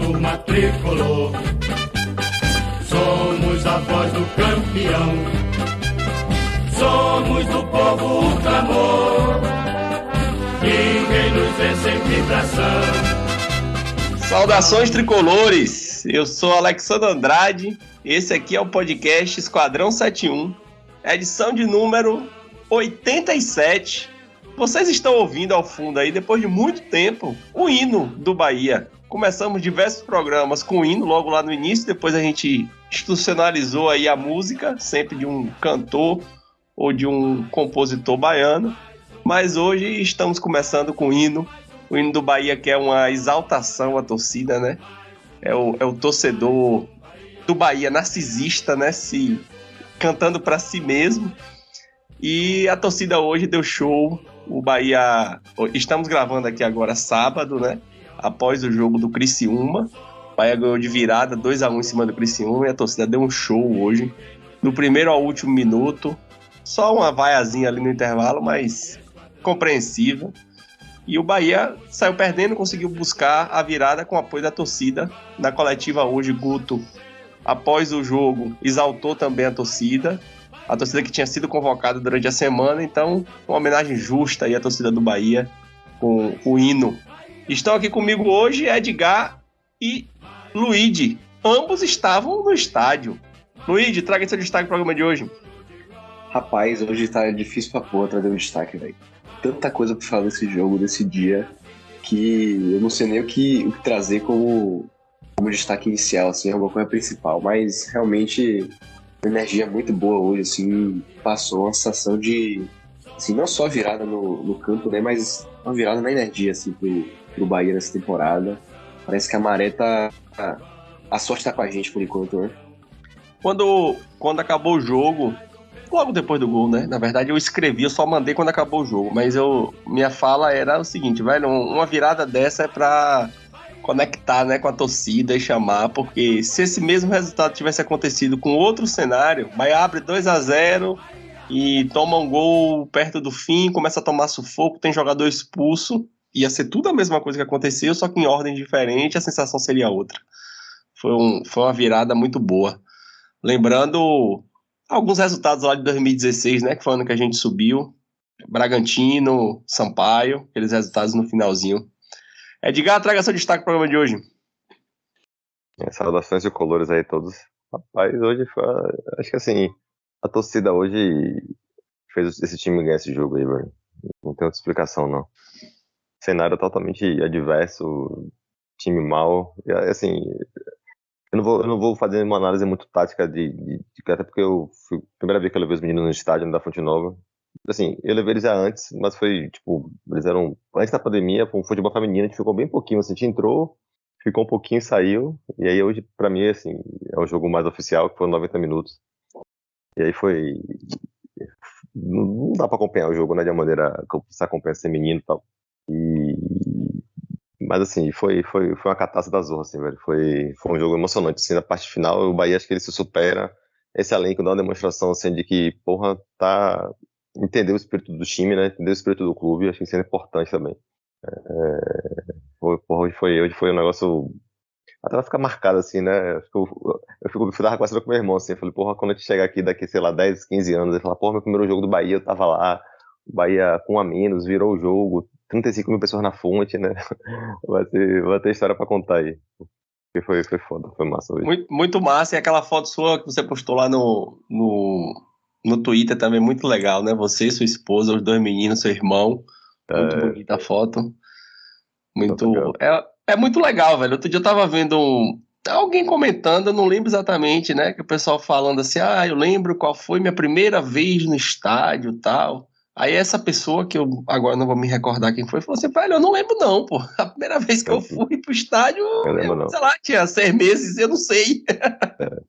turma tricolor. Somos a voz do campeão. Somos do povo o clamor. Ninguém nos vence em vibração. Saudações tricolores! Eu sou Alexandre Andrade. Esse aqui é o podcast Esquadrão 71, edição de número 87. Vocês estão ouvindo ao fundo aí, depois de muito tempo, o hino do Bahia. Começamos diversos programas com hino logo lá no início, depois a gente institucionalizou aí a música, sempre de um cantor ou de um compositor baiano. Mas hoje estamos começando com o hino, o hino do Bahia que é uma exaltação à torcida, né? É o, é o torcedor do Bahia narcisista, né? Se cantando para si mesmo. E a torcida hoje deu show. O Bahia. Estamos gravando aqui agora sábado, né? Após o jogo do Criciúma. O Bahia ganhou de virada 2 a 1 em cima do Criciúma e a torcida deu um show hoje. Do primeiro ao último minuto. Só uma vaiazinha ali no intervalo, mas compreensível. E o Bahia saiu perdendo, conseguiu buscar a virada com apoio da torcida. Na coletiva hoje, Guto, após o jogo, exaltou também a torcida. A torcida que tinha sido convocada durante a semana, então, uma homenagem justa aí à torcida do Bahia com o hino. Estão aqui comigo hoje Edgar e Luigi. Ambos estavam no estádio. Luigi, traga seu destaque pro programa de hoje. Rapaz, hoje tá difícil pra porra trazer um destaque, velho. Tanta coisa pra falar desse jogo, desse dia, que eu não sei nem o que, o que trazer como, como destaque inicial, assim, alguma coisa principal. Mas realmente, uma energia muito boa hoje, assim, passou uma sensação de, assim, não só virada no, no campo, né, mas uma virada na energia, assim, pro, pro Bahia nessa temporada. Parece que a maré tá. A sorte tá com a gente por enquanto, né? Quando, quando acabou o jogo, logo depois do gol, né? Na verdade, eu escrevi, eu só mandei quando acabou o jogo. Mas eu, minha fala era o seguinte, velho, uma virada dessa é pra conectar né, com a torcida e chamar, porque se esse mesmo resultado tivesse acontecido com outro cenário, vai abre 2 a 0 e toma um gol perto do fim, começa a tomar sufoco, tem jogador expulso, ia ser tudo a mesma coisa que aconteceu, só que em ordem diferente, a sensação seria outra. Foi, um, foi uma virada muito boa. Lembrando alguns resultados lá de 2016, né? Que foi o ano que a gente subiu. Bragantino, Sampaio, aqueles resultados no finalzinho. Edgar, traga seu destaque para o programa de hoje. É, saudações e colores aí todos. Rapaz, hoje foi. Acho que assim, a torcida hoje fez esse time ganhar esse jogo aí. Não tem outra explicação, não. Cenário totalmente adverso, time mal. E, assim, eu não vou, eu não vou fazer uma análise muito tática de, de, de até porque eu fui primeira vez que eu levei os meninos no estádio da Fonte Nova. Assim, eu levei eles já antes, mas foi, tipo, eles eram antes da pandemia, com um futebol feminino, a gente ficou bem pouquinho, assim, a gente entrou, ficou um pouquinho saiu, e aí hoje, pra mim, assim, é o jogo mais oficial, que foi 90 minutos. E aí foi. Não dá pra acompanhar o jogo, né, de uma maneira que você acompanha ser menino e tal. E mas assim, foi, foi, foi uma catástrofe da Zorra, assim, velho. Foi, foi um jogo emocionante. Assim, na parte final, o Bahia acho que ele se supera. Esse elenco dá uma demonstração assim, de que, porra, tá. Entendeu o espírito do time, né? Entendeu o espírito do clube, acho que isso é importante também. É... Foi, porra, hoje foi, hoje foi um negócio. Até vai ficar marcado, assim, né? Eu fico, eu fico, conversando com meu irmão, assim, eu falei, porra, quando a gente chegar aqui daqui, sei lá, 10, 15 anos, ele fala, porra, meu primeiro jogo do Bahia, eu tava lá, Bahia com a menos, virou o jogo, 35 mil pessoas na fonte, né? Vai ter, vai ter história pra contar aí. Porque foi, foi foda, foi massa hoje. Muito, muito massa, e aquela foto sua que você postou lá no, no, no Twitter também, muito legal, né? Você, sua esposa, os dois meninos, seu irmão. Muito é... bonita a foto. Muito. É, é muito legal, velho. Outro dia eu tava vendo um, alguém comentando, eu não lembro exatamente, né? Que o pessoal falando assim, ah, eu lembro qual foi minha primeira vez no estádio tal. Aí essa pessoa, que eu agora não vou me recordar quem foi, falou assim, velho, eu não lembro não, pô. A primeira vez que eu fui pro estádio, eu, eu sei lá, tinha seis meses, eu não sei. É.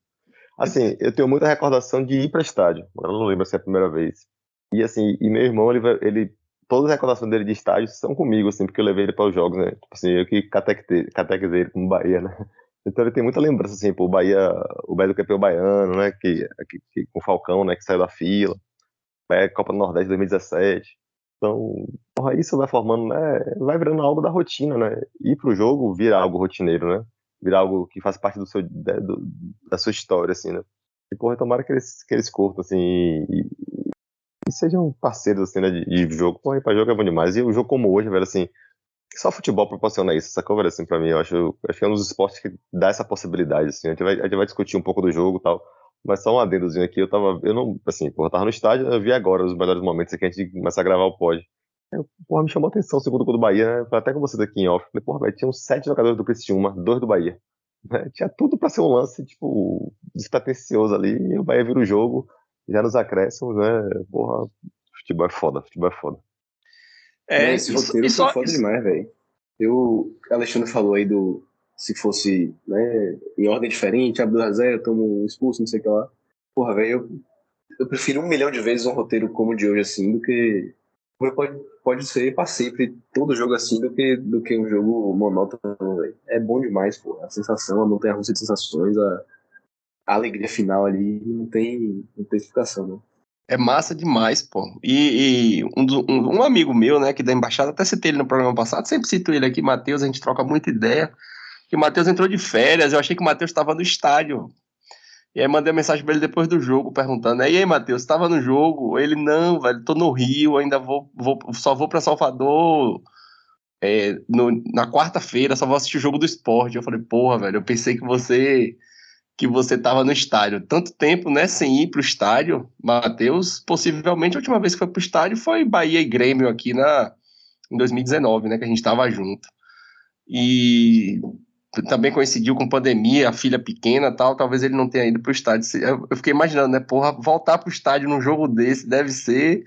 Assim, eu tenho muita recordação de ir para estádio, eu não lembro se é a primeira vez. E assim, e meu irmão, ele, ele todas as recordações dele de estádio são comigo, assim, porque eu levei ele para os jogos, né? Tipo assim, eu que catequizei ele como Bahia, né? Então ele tem muita lembrança, assim, pô, o Bahia, o Bahia do campeão baiano, né? Que, que, que, com o Falcão, né? Que saiu da fila é Copa do Nordeste 2017. Então, isso vai formando, né? Vai virando algo da rotina, né? Ir pro jogo vira algo rotineiro, né? virar algo que faz parte do seu, da, do, da sua história, assim, né? E, porra, tomara que eles, que eles curtam, assim, e, e sejam parceiros, assim, né, de, de jogo. Porra, pra jogo é bom demais. E o jogo como hoje, velho, assim, só futebol proporciona isso, sacou, velho, assim, pra mim. Eu acho, acho que é um dos esportes que dá essa possibilidade, assim. A gente vai, a gente vai discutir um pouco do jogo e tal. Mas só um adendozinho aqui, eu tava, eu não, assim, porra, eu tava no estádio, eu vi agora os melhores momentos aqui, a gente começa a gravar o pod. Eu, porra, me chamou a atenção o segundo gol do Bahia, né? Até com você daqui em off. Falei, porra, velho, tinham sete jogadores do Criciúma, dois do Bahia. Né? Tinha tudo pra ser um lance, tipo, despretensioso ali, e o Bahia vira o jogo, já nos acréscimos, né? Porra, futebol é foda, futebol é foda. É, esse isso, roteiro isso, foi foda isso... demais, velho. Eu, o Alexandre falou aí do, se fosse né, em ordem diferente, Abdul Razé, tomo expulso, não sei o que lá. Porra, velho, eu, eu prefiro um milhão de vezes um roteiro como o de hoje, assim, do que. Pode, pode ser para sempre todo jogo assim do que, do que um jogo monótono, velho. É bom demais, pô. A sensação, a montanha russa de sensações, a, a alegria final ali, não tem, não tem explicação, né? É massa demais, pô. E, e um, um, um, amigo meu, né, que da embaixada, até citei ele no programa passado, sempre cito ele aqui, Matheus, a gente troca muita ideia que o Matheus entrou de férias, eu achei que o Matheus estava no estádio. E aí mandei a mensagem para ele depois do jogo, perguntando: E aí, Matheus, estava no jogo? Ele, não, velho, tô no Rio, ainda vou, vou só vou para Salvador é, no, na quarta-feira, só vou assistir o jogo do esporte. Eu falei, porra, velho, eu pensei que você que você tava no estádio. Tanto tempo, né, sem ir pro estádio, Matheus, possivelmente a última vez que foi pro estádio foi Bahia e Grêmio aqui na, em 2019, né, que a gente tava junto. E também coincidiu com pandemia, a filha pequena tal, talvez ele não tenha ido pro estádio. Eu fiquei imaginando, né, porra, voltar pro estádio num jogo desse deve ser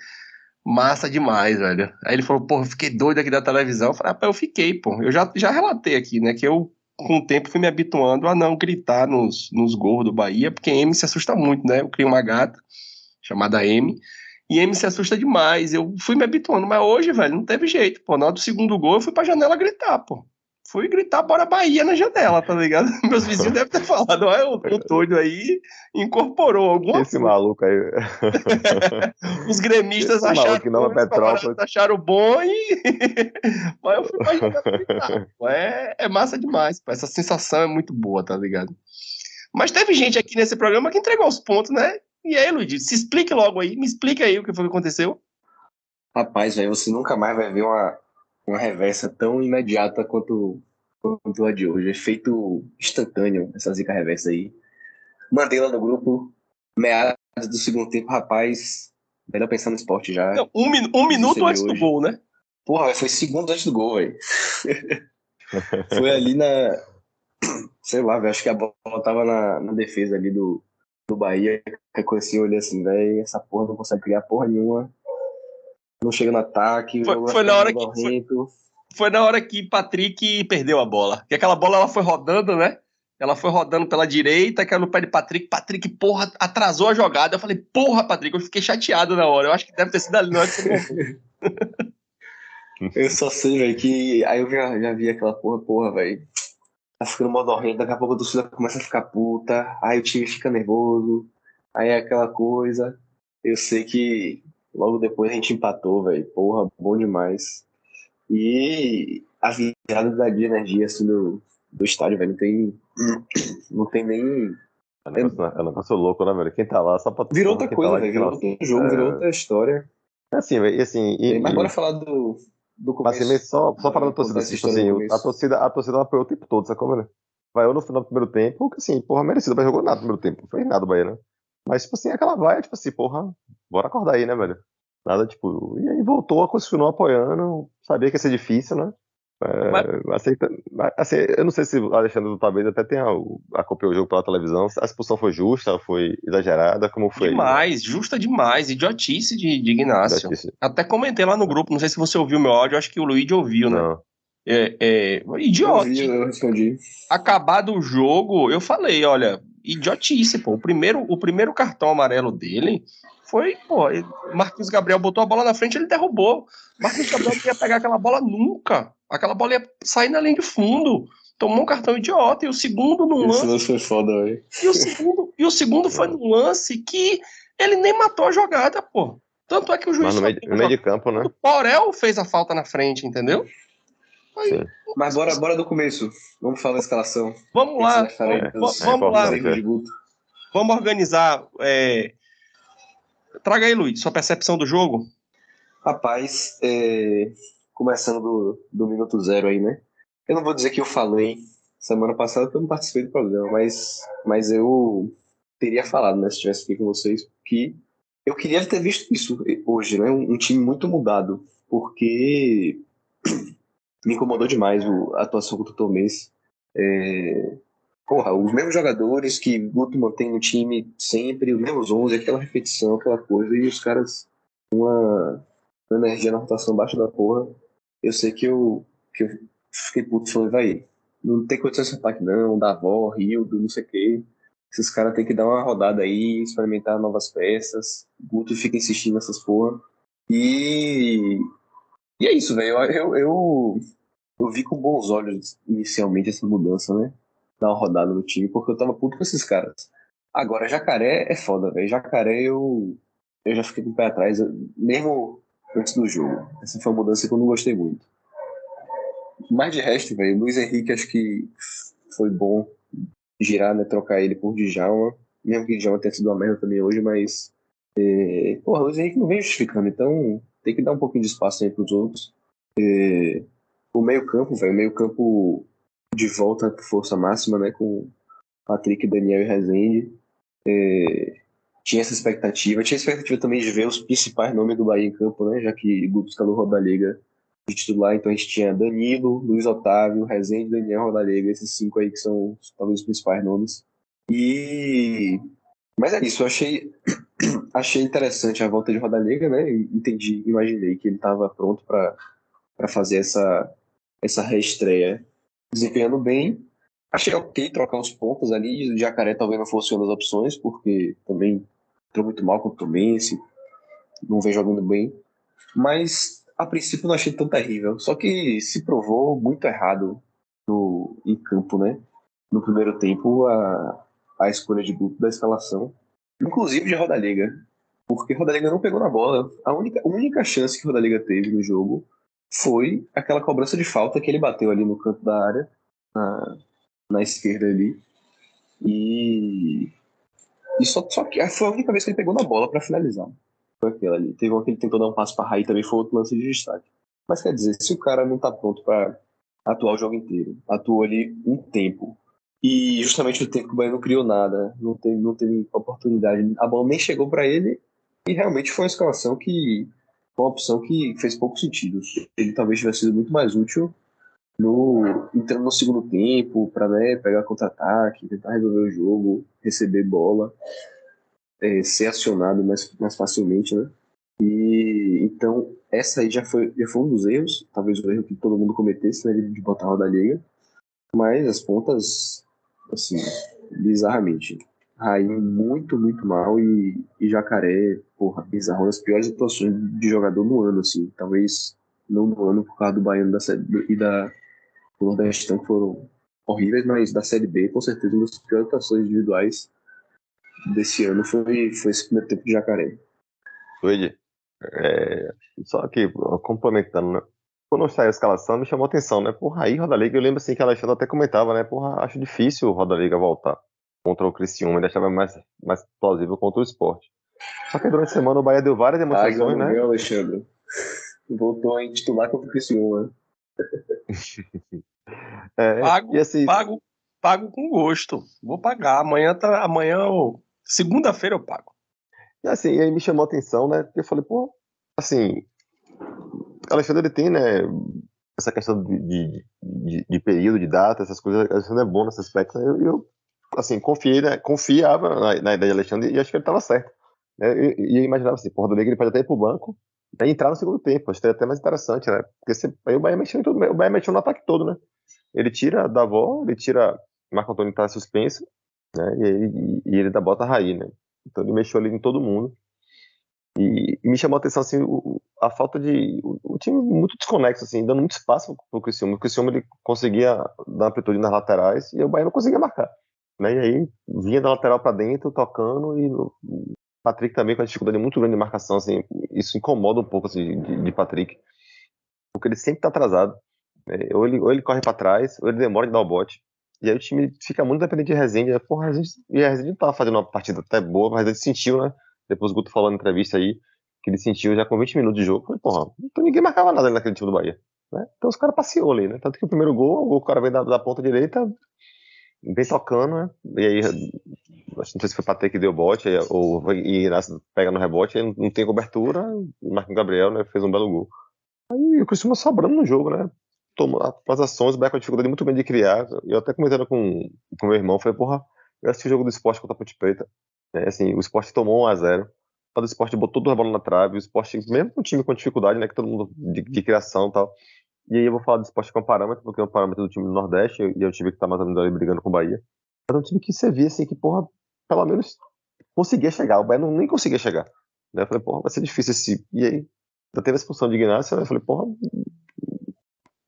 massa demais, velho. Aí ele falou, porra, fiquei doido aqui da televisão. Eu falei, rapaz, eu fiquei, pô. Eu já, já relatei aqui, né, que eu, com o tempo, fui me habituando a não gritar nos, nos gols do Bahia, porque M se assusta muito, né? Eu criei uma gata chamada M, e M se assusta demais. Eu fui me habituando, mas hoje, velho, não teve jeito, pô. Na hora do segundo gol, eu fui pra janela gritar, pô fui gritar bora Bahia na janela, tá ligado? Meus vizinhos devem ter falado, olha, o, o doido aí incorporou alguma Esse coisa. maluco aí. Os gremistas Esse acharam, que não é Petrópolis. acharam bom e... Mas eu fui pra janela gritar. É, é massa demais, pô. essa sensação é muito boa, tá ligado? Mas teve gente aqui nesse programa que entregou os pontos, né? E aí, Luiz, se explique logo aí, me explica aí o que foi que aconteceu. Rapaz, velho, você nunca mais vai ver uma, uma reversa tão imediata quanto, quanto a de hoje. Efeito instantâneo, essa zica reversa aí. Mandei lá no grupo, meados do segundo tempo, rapaz. Melhor pensar no esporte já. Não, um, um minuto antes hoje. do gol, né? Porra, foi segundos antes do gol, velho. foi ali na. Sei lá, velho. Acho que a bola tava na, na defesa ali do, do Bahia. Reconheci, olhei assim, velho. Essa porra não consegue criar porra nenhuma não chega no ataque. Foi, foi na hora que foi, foi, na hora que Patrick perdeu a bola. Que aquela bola ela foi rodando, né? Ela foi rodando pela direita, caiu no pé de Patrick. Patrick, porra, atrasou a jogada. Eu falei, porra, Patrick, eu fiquei chateado na hora. Eu acho que deve ter sido ali na hora que Eu só sei, velho, que aí eu já, já vi aquela porra, porra, velho. Tá ficando modorrento, daqui a pouco a torcida começa a ficar puta, aí o time fica nervoso, aí é aquela coisa. Eu sei que Logo depois a gente empatou, velho. Porra, bom demais. E a virada da de energia assim, do, do estádio, velho, não tem. Não tem nem. É um negócio, é um negócio louco, né, velho? Quem tá lá só pra. Virou outra tá coisa, tá velho. Virou outro jogo, é... virou outra história. É assim, velho. E assim. E, Mas bora falar do. Do começo. Mas assim, só, só falando da torcida, assim, tipo assim, a torcida, a torcida apoiou o tempo todo, sacou, velho? Vai no final do primeiro tempo, que assim, porra, merecido, mas jogou nada no primeiro tempo. Não fez nada o Bahia, né? Mas, tipo assim, aquela vai, tipo assim, porra, bora acordar aí, né, velho? Nada, tipo. E aí voltou, continuou apoiando. Sabia que ia ser difícil, né? É, mas... aceita, assim, eu não sei se o Alexandre talvez até tenha acompanhado o jogo pela televisão. A expulsão foi justa, foi exagerada, como foi? Demais, justa demais, idiotice de, de Ignacio. Idiotice. Até comentei lá no grupo, não sei se você ouviu meu áudio, acho que o Luigi ouviu, né? Não. É, é, idiota. Eu, eu respondi. Acabado o jogo, eu falei, olha, idiotice, pô. O primeiro, o primeiro cartão amarelo dele foi, pô, Marquinhos Gabriel botou a bola na frente, ele derrubou. Marquinhos Gabriel não ia pegar aquela bola nunca. Aquela bola ia sair na linha de fundo. Tomou um cartão idiota. E o segundo num lance. Isso foi foda, velho. E o segundo, e o segundo foi num lance que ele nem matou a jogada, pô. Tanto é que o juiz. Mas no meio, no meio de campo, né? O Porel fez a falta na frente, entendeu? Sim. Mas bora, bora do começo. Vamos falar da escalação. Vamos que lá, aí vamos, dos- vamos lá, vamos organizar. é, Traga aí, Luiz, sua percepção do jogo. Rapaz, é, começando do, do minuto zero aí, né? Eu não vou dizer que eu falei semana passada porque eu não participei do programa, mas, mas eu teria falado, né, se estivesse aqui com vocês, que eu queria ter visto isso hoje, né? Um, um time muito mudado, porque me incomodou demais a atuação contra o Tomês. É, porra, os mesmos jogadores que Guto mantém no time sempre, os mesmos 11, aquela repetição, aquela coisa, e os caras uma uma energia na rotação baixa da porra. Eu sei que eu, que eu fiquei puto falei, vai, não tem condição esse ataque não, Davó, Rildo, não sei o quê. Esses caras têm que dar uma rodada aí, experimentar novas peças. Guto fica insistindo nessas porra. E, e é isso, velho. Eu, eu, eu, vi com bons olhos inicialmente essa mudança, né? Dar uma rodada no time, porque eu tava puto com esses caras. Agora, Jacaré é foda, velho. Jacaré eu, eu já fiquei com o pé atrás, mesmo antes do jogo. Essa foi uma mudança que eu não gostei muito. Mas de resto, velho, Luiz Henrique acho que foi bom girar, né? Trocar ele por Djalma. Mesmo que Djalma tenha sido uma merda também hoje, mas. É, porra, Luiz Henrique não vem justificando, então tem que dar um pouquinho de espaço aí pros outros. É, o meio-campo, velho, o meio-campo de volta por força máxima, né? Com Patrick, Daniel e Rezende. É, tinha essa expectativa. Tinha expectativa também de ver os principais nomes do Bahia em campo, né? Já que Guto escalou o Roda-Liga de titular, então a gente tinha Danilo, Luiz Otávio, Rezende, Daniel, Roda-Liga, esses cinco aí que são talvez os principais nomes. E... Mas é isso, eu achei, achei interessante a volta de Roda-Liga, né? Entendi, imaginei que ele estava pronto para fazer essa, essa reestreia desempenhando bem. Achei ok trocar os pontos ali. O Jacaré talvez não fosse uma das opções, porque também entrou muito mal contra o Messi, não vem jogando bem. Mas a princípio não achei tão terrível. Só que se provou muito errado no, em campo, né? No primeiro tempo, a, a escolha de grupo da escalação, inclusive de Roda-Liga. Porque Roda-Liga não pegou na bola. A única, a única chance que Roda-Liga teve no jogo foi aquela cobrança de falta que ele bateu ali no canto da área, na, na esquerda ali. E, e só, só que foi a única vez que ele pegou na bola para finalizar. Foi aquela ali. Teve uma que ele tentou dar um passo para Raí também foi outro lance de destaque. Mas quer dizer, se o cara não tá pronto para atuar o jogo inteiro, atuou ali um tempo. E justamente no tempo que o Bahia não criou nada, não teve, não teve oportunidade, a bola nem chegou para ele. E realmente foi uma escalação que uma opção que fez pouco sentido. Ele talvez tivesse sido muito mais útil no, entrando no segundo tempo para né, pegar contra-ataque, tentar resolver o jogo, receber bola, é, ser acionado mais, mais facilmente, né? E então essa aí já foi, já foi um dos erros, talvez o erro que todo mundo cometesse, né, de botar a roda liga, mas as pontas, assim, bizarramente. Raí muito, muito mal e, e Jacaré, porra, bizarro, uma das piores atuações de jogador no ano, assim, talvez não no ano por causa do Baiano da, série- e da do Nordestão que foram horríveis, mas da Série B, com certeza, uma das piores atuações individuais desse ano foi, foi esse primeiro tempo de Jacaré. Luigi, é, só aqui, complementando, né? Quando saiu a escalação, me chamou a atenção, né? Porra, aí Roda Liga, eu lembro assim que a Alexandre até comentava, né? Porra, acho difícil o Roda Liga voltar contra o Criciúma, ele achava mais, mais plausível contra o esporte. Só que durante a semana o Bahia deu várias demonstrações, né? Viu, Alexandre? Voltou em titular contra o Criciúma. É, Pago, e assim, pago, pago com gosto. Vou pagar. Amanhã, tá, amanhã eu- segunda-feira eu pago. E assim, e aí me chamou a atenção, né? Porque eu falei, pô, assim, Alexandre tem, né, essa questão de, de, de- de período, de data, essas coisas, Alexandre é bom nesse aspecto. né? Eu, eu assim, confiei, né, confiava na, na ideia de Alexandre e acho que ele estava certo. Né? E, eu imaginava assim, porra, do Liga ele pode até ir pro banco e entrar no segundo tempo, acho que até mais interessante, né? Porque você, aí o Bahia mexeu em tudo, o Bahia mexeu no ataque todo, né? Ele tira da avó, ele tira Marco Antônio tá suspenso, né? E, e, e ele dá bota Raí, né? Então ele mexeu ali em todo mundo. E, e me chamou a atenção assim, o- o- a falta de. O, o time muito desconexo, assim, dando muito espaço pro Criciúma. O Criciúma ele conseguia dar amplitude nas laterais e o Bahia não conseguia marcar. Né? E aí vinha da lateral para dentro, tocando, e o o Patrick também com a dificuldade muito grande de marcação, assim, isso incomoda um pouco assim, de, de Patrick, porque ele sempre tá atrasado. É, ou, ele, ou ele corre para trás, ou ele demora de dar o bote. E aí o time fica muito dependente de Rezende. Né? Porra, Rezende, e a Rezende tava fazendo uma partida até boa, mas ele sentiu, né? Depois o Guto falou na entrevista aí, que ele sentiu já com 20 minutos de jogo. Falei, porra, então ninguém marcava nada ali naquele time do Bahia. Né? Então os caras passeou ali, né? Tanto que o primeiro gol, o cara vem da, da ponta direita, vem tocando, né? E aí, não sei se foi Patrick que deu bote, ou e pega no rebote, aí não tem cobertura, o Marquinhos Gabriel né, fez um belo gol. Aí o Cristiano sobrando no jogo, né? Tomou as ações, o Bahia com dificuldade muito grande de criar. Eu até comentando com, com meu irmão, falei, porra, eu assisti o jogo do esporte contra a Ponte Preta. Né? Assim, o esporte tomou 1x0. O esporte botou duas bolas na trave, o esporte, mesmo com um time com dificuldade, né? Que todo mundo de, de criação e tal e aí eu vou falar do esporte com parâmetro, porque é um parâmetro do time do Nordeste, e é um time que tá mais ou menos ali brigando com o Bahia. Mas é um time que você via assim, que, porra, pelo menos conseguia chegar. O Bahia não, nem conseguia chegar. Né? Eu falei, porra, vai ser difícil esse. E aí, já teve a expulsão de Ignacio, eu falei, porra,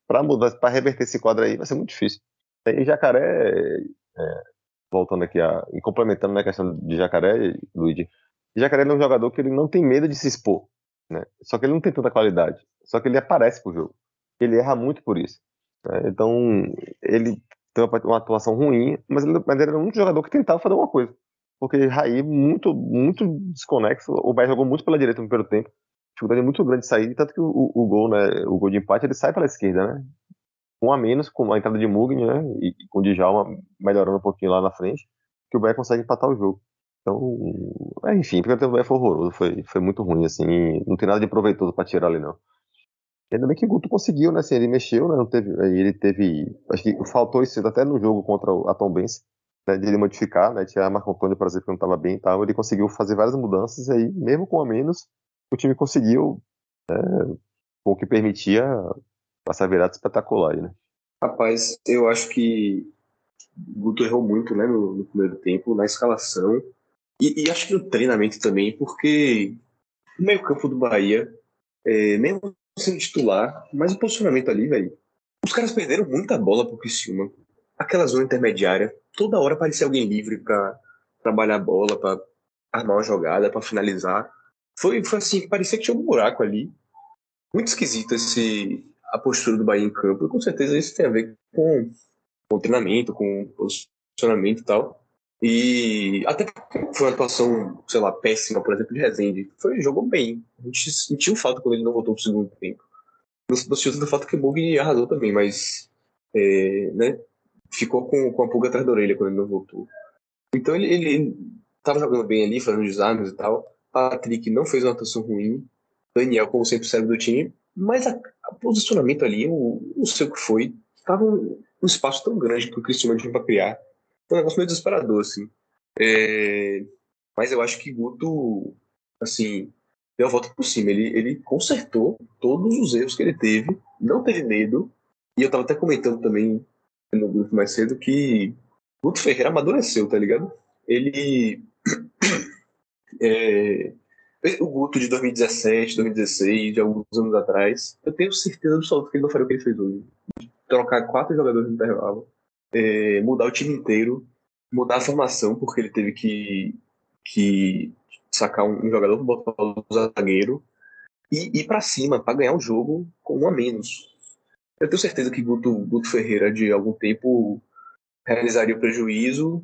pra mudar, pra reverter esse quadro aí, vai ser muito difícil. E Jacaré, é, voltando aqui a. e complementando né, a questão de Jacaré, Luigi. Jacaré é um jogador que ele não tem medo de se expor. Né? Só que ele não tem tanta qualidade. Só que ele aparece pro jogo ele erra muito por isso. Né? Então, ele tem uma, atuação ruim, mas ele, mas ele era um jogador que tentava fazer uma coisa. Porque Raí, muito, muito desconexo, o Bahia jogou muito pela direita no primeiro tempo, dificuldade muito grande de sair, tanto que o, o, gol, né, o gol de empate, ele sai pela esquerda, né? Um a menos, com a entrada de Mugni, né, e, e com o Djalma melhorando um pouquinho lá na frente, que o Bahia consegue empatar o jogo. Então, é, enfim, o tempo do Bahia foi horroroso, foi, foi muito ruim, assim, não tem nada de proveitoso para tirar ali, não. Ainda bem que o Guto conseguiu, né? Assim, ele mexeu, né? Não teve, ele teve. Acho que faltou isso até no jogo contra a Tom Benz, né? De ele modificar, né? Tirar Marco Antônio, por exemplo, que não estava bem e tal. Ele conseguiu fazer várias mudanças e aí, mesmo com a menos, o time conseguiu, né, com o que permitia, passar virada espetacular, né? Rapaz, eu acho que o Guto errou muito, né? No, no primeiro tempo, na escalação. E, e, acho que no treinamento também, porque o meio-campo do Bahia, é, mesmo sendo titular, mas o posicionamento ali, velho. Os caras perderam muita bola pro Criciúma. Aquela zona intermediária, toda hora parecia alguém livre para trabalhar a bola, para armar uma jogada, para finalizar. Foi, foi assim, parecia que tinha um buraco ali. Muito esquisito esse, a postura do Bahia em campo. E com certeza isso tem a ver com, com treinamento, com posicionamento e tal. E até foi uma atuação, sei lá, péssima, por exemplo, de Rezende. Foi, jogou bem. A gente sentiu falta quando ele não voltou pro segundo tempo. Não sentiu tanta falta que o Bug arrasou também, mas é, né, ficou com, com a pulga atrás da orelha quando ele não voltou. Então ele, ele, tava jogando bem ali, fazendo desarmes e tal. Patrick não fez uma atuação ruim. Daniel, como sempre, serve do time. Mas a, a posicionamento ali, eu não sei o que foi. Tava um, um espaço tão grande que o Cristiano tinha pra criar um negócio meio desesperador, assim. É... Mas eu acho que Guto, assim, deu a volta por cima. Ele, ele consertou todos os erros que ele teve, não teve medo. E eu tava até comentando também no grupo mais cedo que Guto Ferreira amadureceu, tá ligado? Ele. é... O Guto de 2017, 2016, de alguns anos atrás, eu tenho certeza absoluta que ele não faria o que ele fez hoje. trocar quatro jogadores no intervalo é, mudar o time inteiro, mudar a formação, porque ele teve que, que sacar um, um jogador para botar o zagueiro e ir para cima para ganhar o jogo com um a menos. Eu tenho certeza que Guto, Guto Ferreira, de algum tempo, realizaria o prejuízo,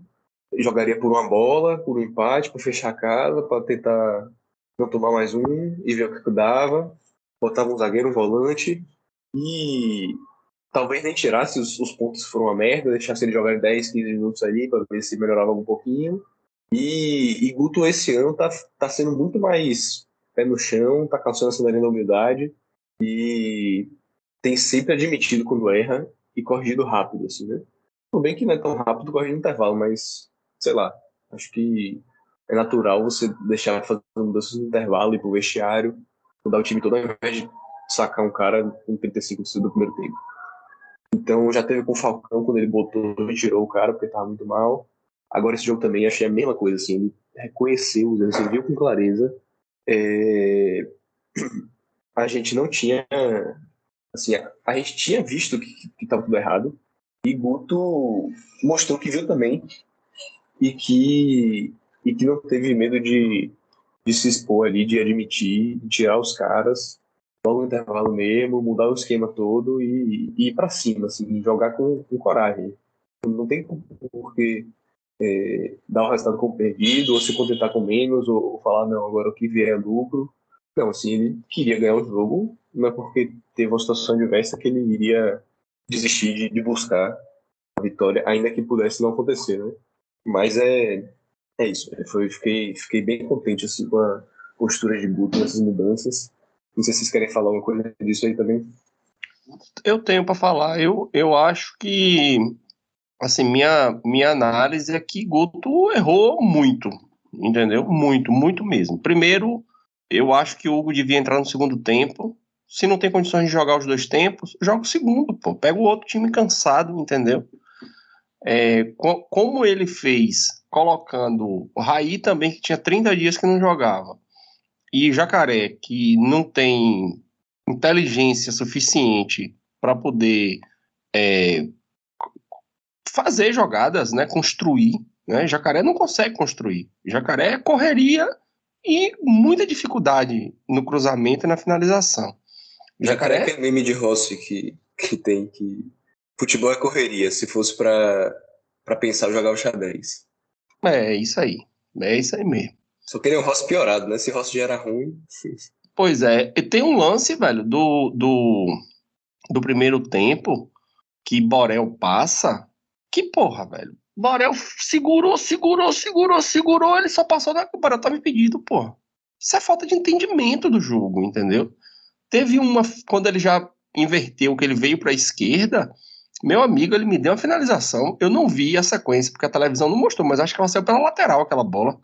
jogaria por uma bola, por um empate, para fechar a casa, para tentar não tomar mais um e ver o que dava. Botava um zagueiro, um volante e talvez nem tirasse os, os pontos foram uma merda, deixasse ele jogar 10, 15 minutos ali para ver se melhorava um pouquinho. E, e Guto esse ano tá, tá sendo muito mais pé no chão, tá calçando a sandália da humildade e tem sempre admitido quando erra e corrigido rápido, assim, né? Tudo bem que não é tão rápido corrigir no intervalo, mas sei lá, acho que é natural você deixar fazer mudanças no intervalo e pro vestiário, mudar o time todo ao invés de sacar um cara com 35 do primeiro tempo. Então já teve com o Falcão quando ele botou e tirou o cara porque tava muito mal. Agora esse jogo também achei a mesma coisa, assim, ele reconheceu os erros, ele viu com clareza. É... A gente não tinha. Assim, a, gente tinha visto que, que tava tudo errado. E Guto mostrou que viu também. E que, e que não teve medo de, de se expor ali, de admitir, de tirar os caras logo no intervalo mesmo, mudar o esquema todo e, e ir para cima, assim, jogar com, com, coragem. Não tem porque é, dar o resultado como perdido, ou se contentar com menos, ou, ou, falar, não, agora o que vier é lucro. Não, assim, ele queria ganhar o jogo, não é porque teve uma situação diversa que ele iria desistir de, de buscar a vitória, ainda que pudesse não acontecer, né? Mas é, é isso. Foi, fiquei, fiquei bem contente assim, com a postura de Guto nessas mudanças. Não sei se vocês querem falar alguma coisa disso aí também. Eu tenho para falar. Eu, eu acho que assim minha minha análise é que Guto errou muito, entendeu? Muito, muito mesmo. Primeiro, eu acho que o Hugo devia entrar no segundo tempo. Se não tem condições de jogar os dois tempos, joga o segundo, pô. Pega o outro time cansado, entendeu? É, co como ele fez colocando o Raí também, que tinha 30 dias que não jogava, e Jacaré, que não tem inteligência suficiente para poder é, fazer jogadas, né, construir. Né? Jacaré não consegue construir. Jacaré correria e muita dificuldade no cruzamento e na finalização. Jacaré, Jacaré é meme de Rossi que, que tem que futebol é correria. Se fosse para pensar jogar o xadrez. É isso aí. É isso aí mesmo. Só queria um Rossi piorado, né? Se o Rossi já era ruim. Pois é. E tem um lance, velho, do, do, do primeiro tempo que Borel passa. Que porra, velho. Borel segurou, segurou, segurou, segurou. Ele só passou na. O Borel tava impedido, porra. Isso é falta de entendimento do jogo, entendeu? Teve uma. Quando ele já inverteu, que ele veio pra esquerda. Meu amigo, ele me deu uma finalização. Eu não vi a sequência, porque a televisão não mostrou, mas acho que ela saiu pela lateral, aquela bola.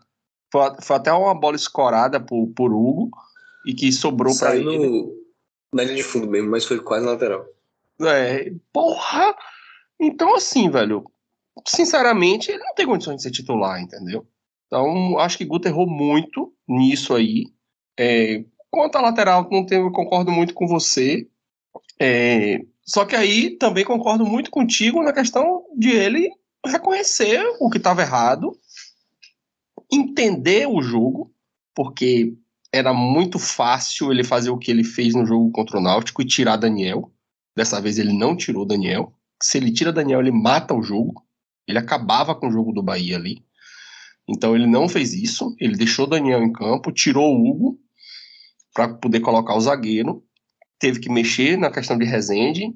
Foi, foi até uma bola escorada por, por Hugo e que sobrou para ele. No, na linha de fundo mesmo, mas foi quase lateral. É, porra! Então, assim, velho, sinceramente, ele não tem condições de ser titular, entendeu? Então, acho que Guto errou muito nisso aí. É, quanto à lateral, não tenho, eu concordo muito com você. É, só que aí também concordo muito contigo na questão de ele reconhecer o que estava errado entender o jogo, porque era muito fácil ele fazer o que ele fez no jogo contra o Náutico e tirar Daniel. Dessa vez ele não tirou Daniel. Se ele tira Daniel, ele mata o jogo. Ele acabava com o jogo do Bahia ali. Então ele não fez isso. Ele deixou Daniel em campo, tirou o Hugo para poder colocar o zagueiro. Teve que mexer na questão de Rezende.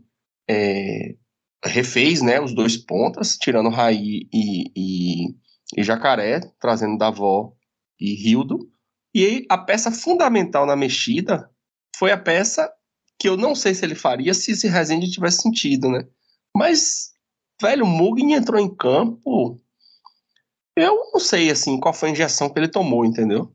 É, refez né, os dois pontas, tirando Raí e, e, e Jacaré, trazendo Davó e Rildo. E a peça fundamental na mexida foi a peça que eu não sei se ele faria se esse Rezende tivesse sentido, né? Mas, velho, o Mugni entrou em campo. Eu não sei, assim, qual foi a injeção que ele tomou, entendeu?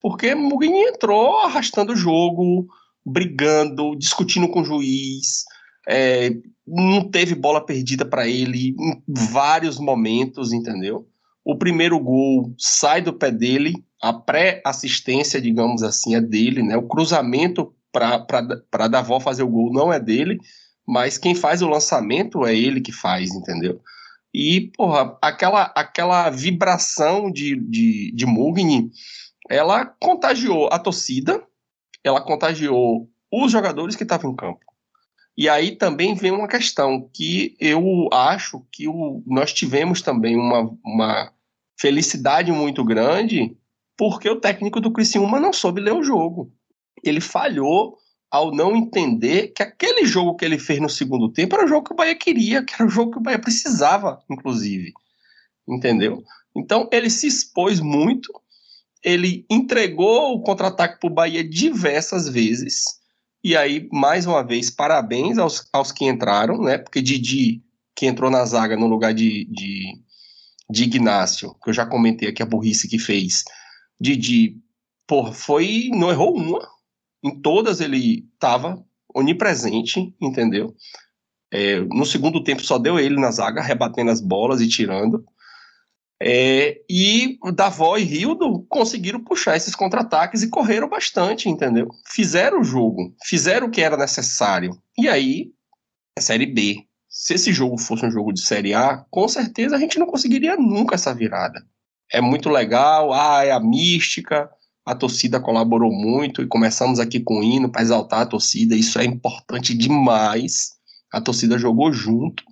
Porque Mugni entrou arrastando o jogo, brigando, discutindo com o juiz. É, não teve bola perdida para ele em vários momentos, entendeu? O primeiro gol sai do pé dele, a pré-assistência, digamos assim, é dele, né? O cruzamento para Davó fazer o gol não é dele, mas quem faz o lançamento é ele que faz, entendeu? E, porra, aquela, aquela vibração de, de, de Mugni, ela contagiou a torcida, ela contagiou os jogadores que estavam em campo. E aí também vem uma questão que eu acho que o, nós tivemos também uma, uma felicidade muito grande porque o técnico do Criciúma não soube ler o jogo. Ele falhou ao não entender que aquele jogo que ele fez no segundo tempo era o jogo que o Bahia queria, que era o jogo que o Bahia precisava, inclusive. Entendeu? Então ele se expôs muito, ele entregou o contra-ataque para o Bahia diversas vezes. E aí, mais uma vez, parabéns aos, aos que entraram, né? Porque Didi, que entrou na zaga no lugar de, de de Ignácio, que eu já comentei aqui a burrice que fez. Didi, porra, foi. Não errou uma. Em todas ele estava onipresente, entendeu? É, no segundo tempo só deu ele na zaga, rebatendo as bolas e tirando. É, e Davó e Rildo conseguiram puxar esses contra-ataques e correram bastante, entendeu? Fizeram o jogo, fizeram o que era necessário. E aí, a Série B se esse jogo fosse um jogo de Série A, com certeza a gente não conseguiria nunca essa virada. É muito legal, ah, é a mística, a torcida colaborou muito e começamos aqui com o hino para exaltar a torcida, isso é importante demais. A torcida jogou junto,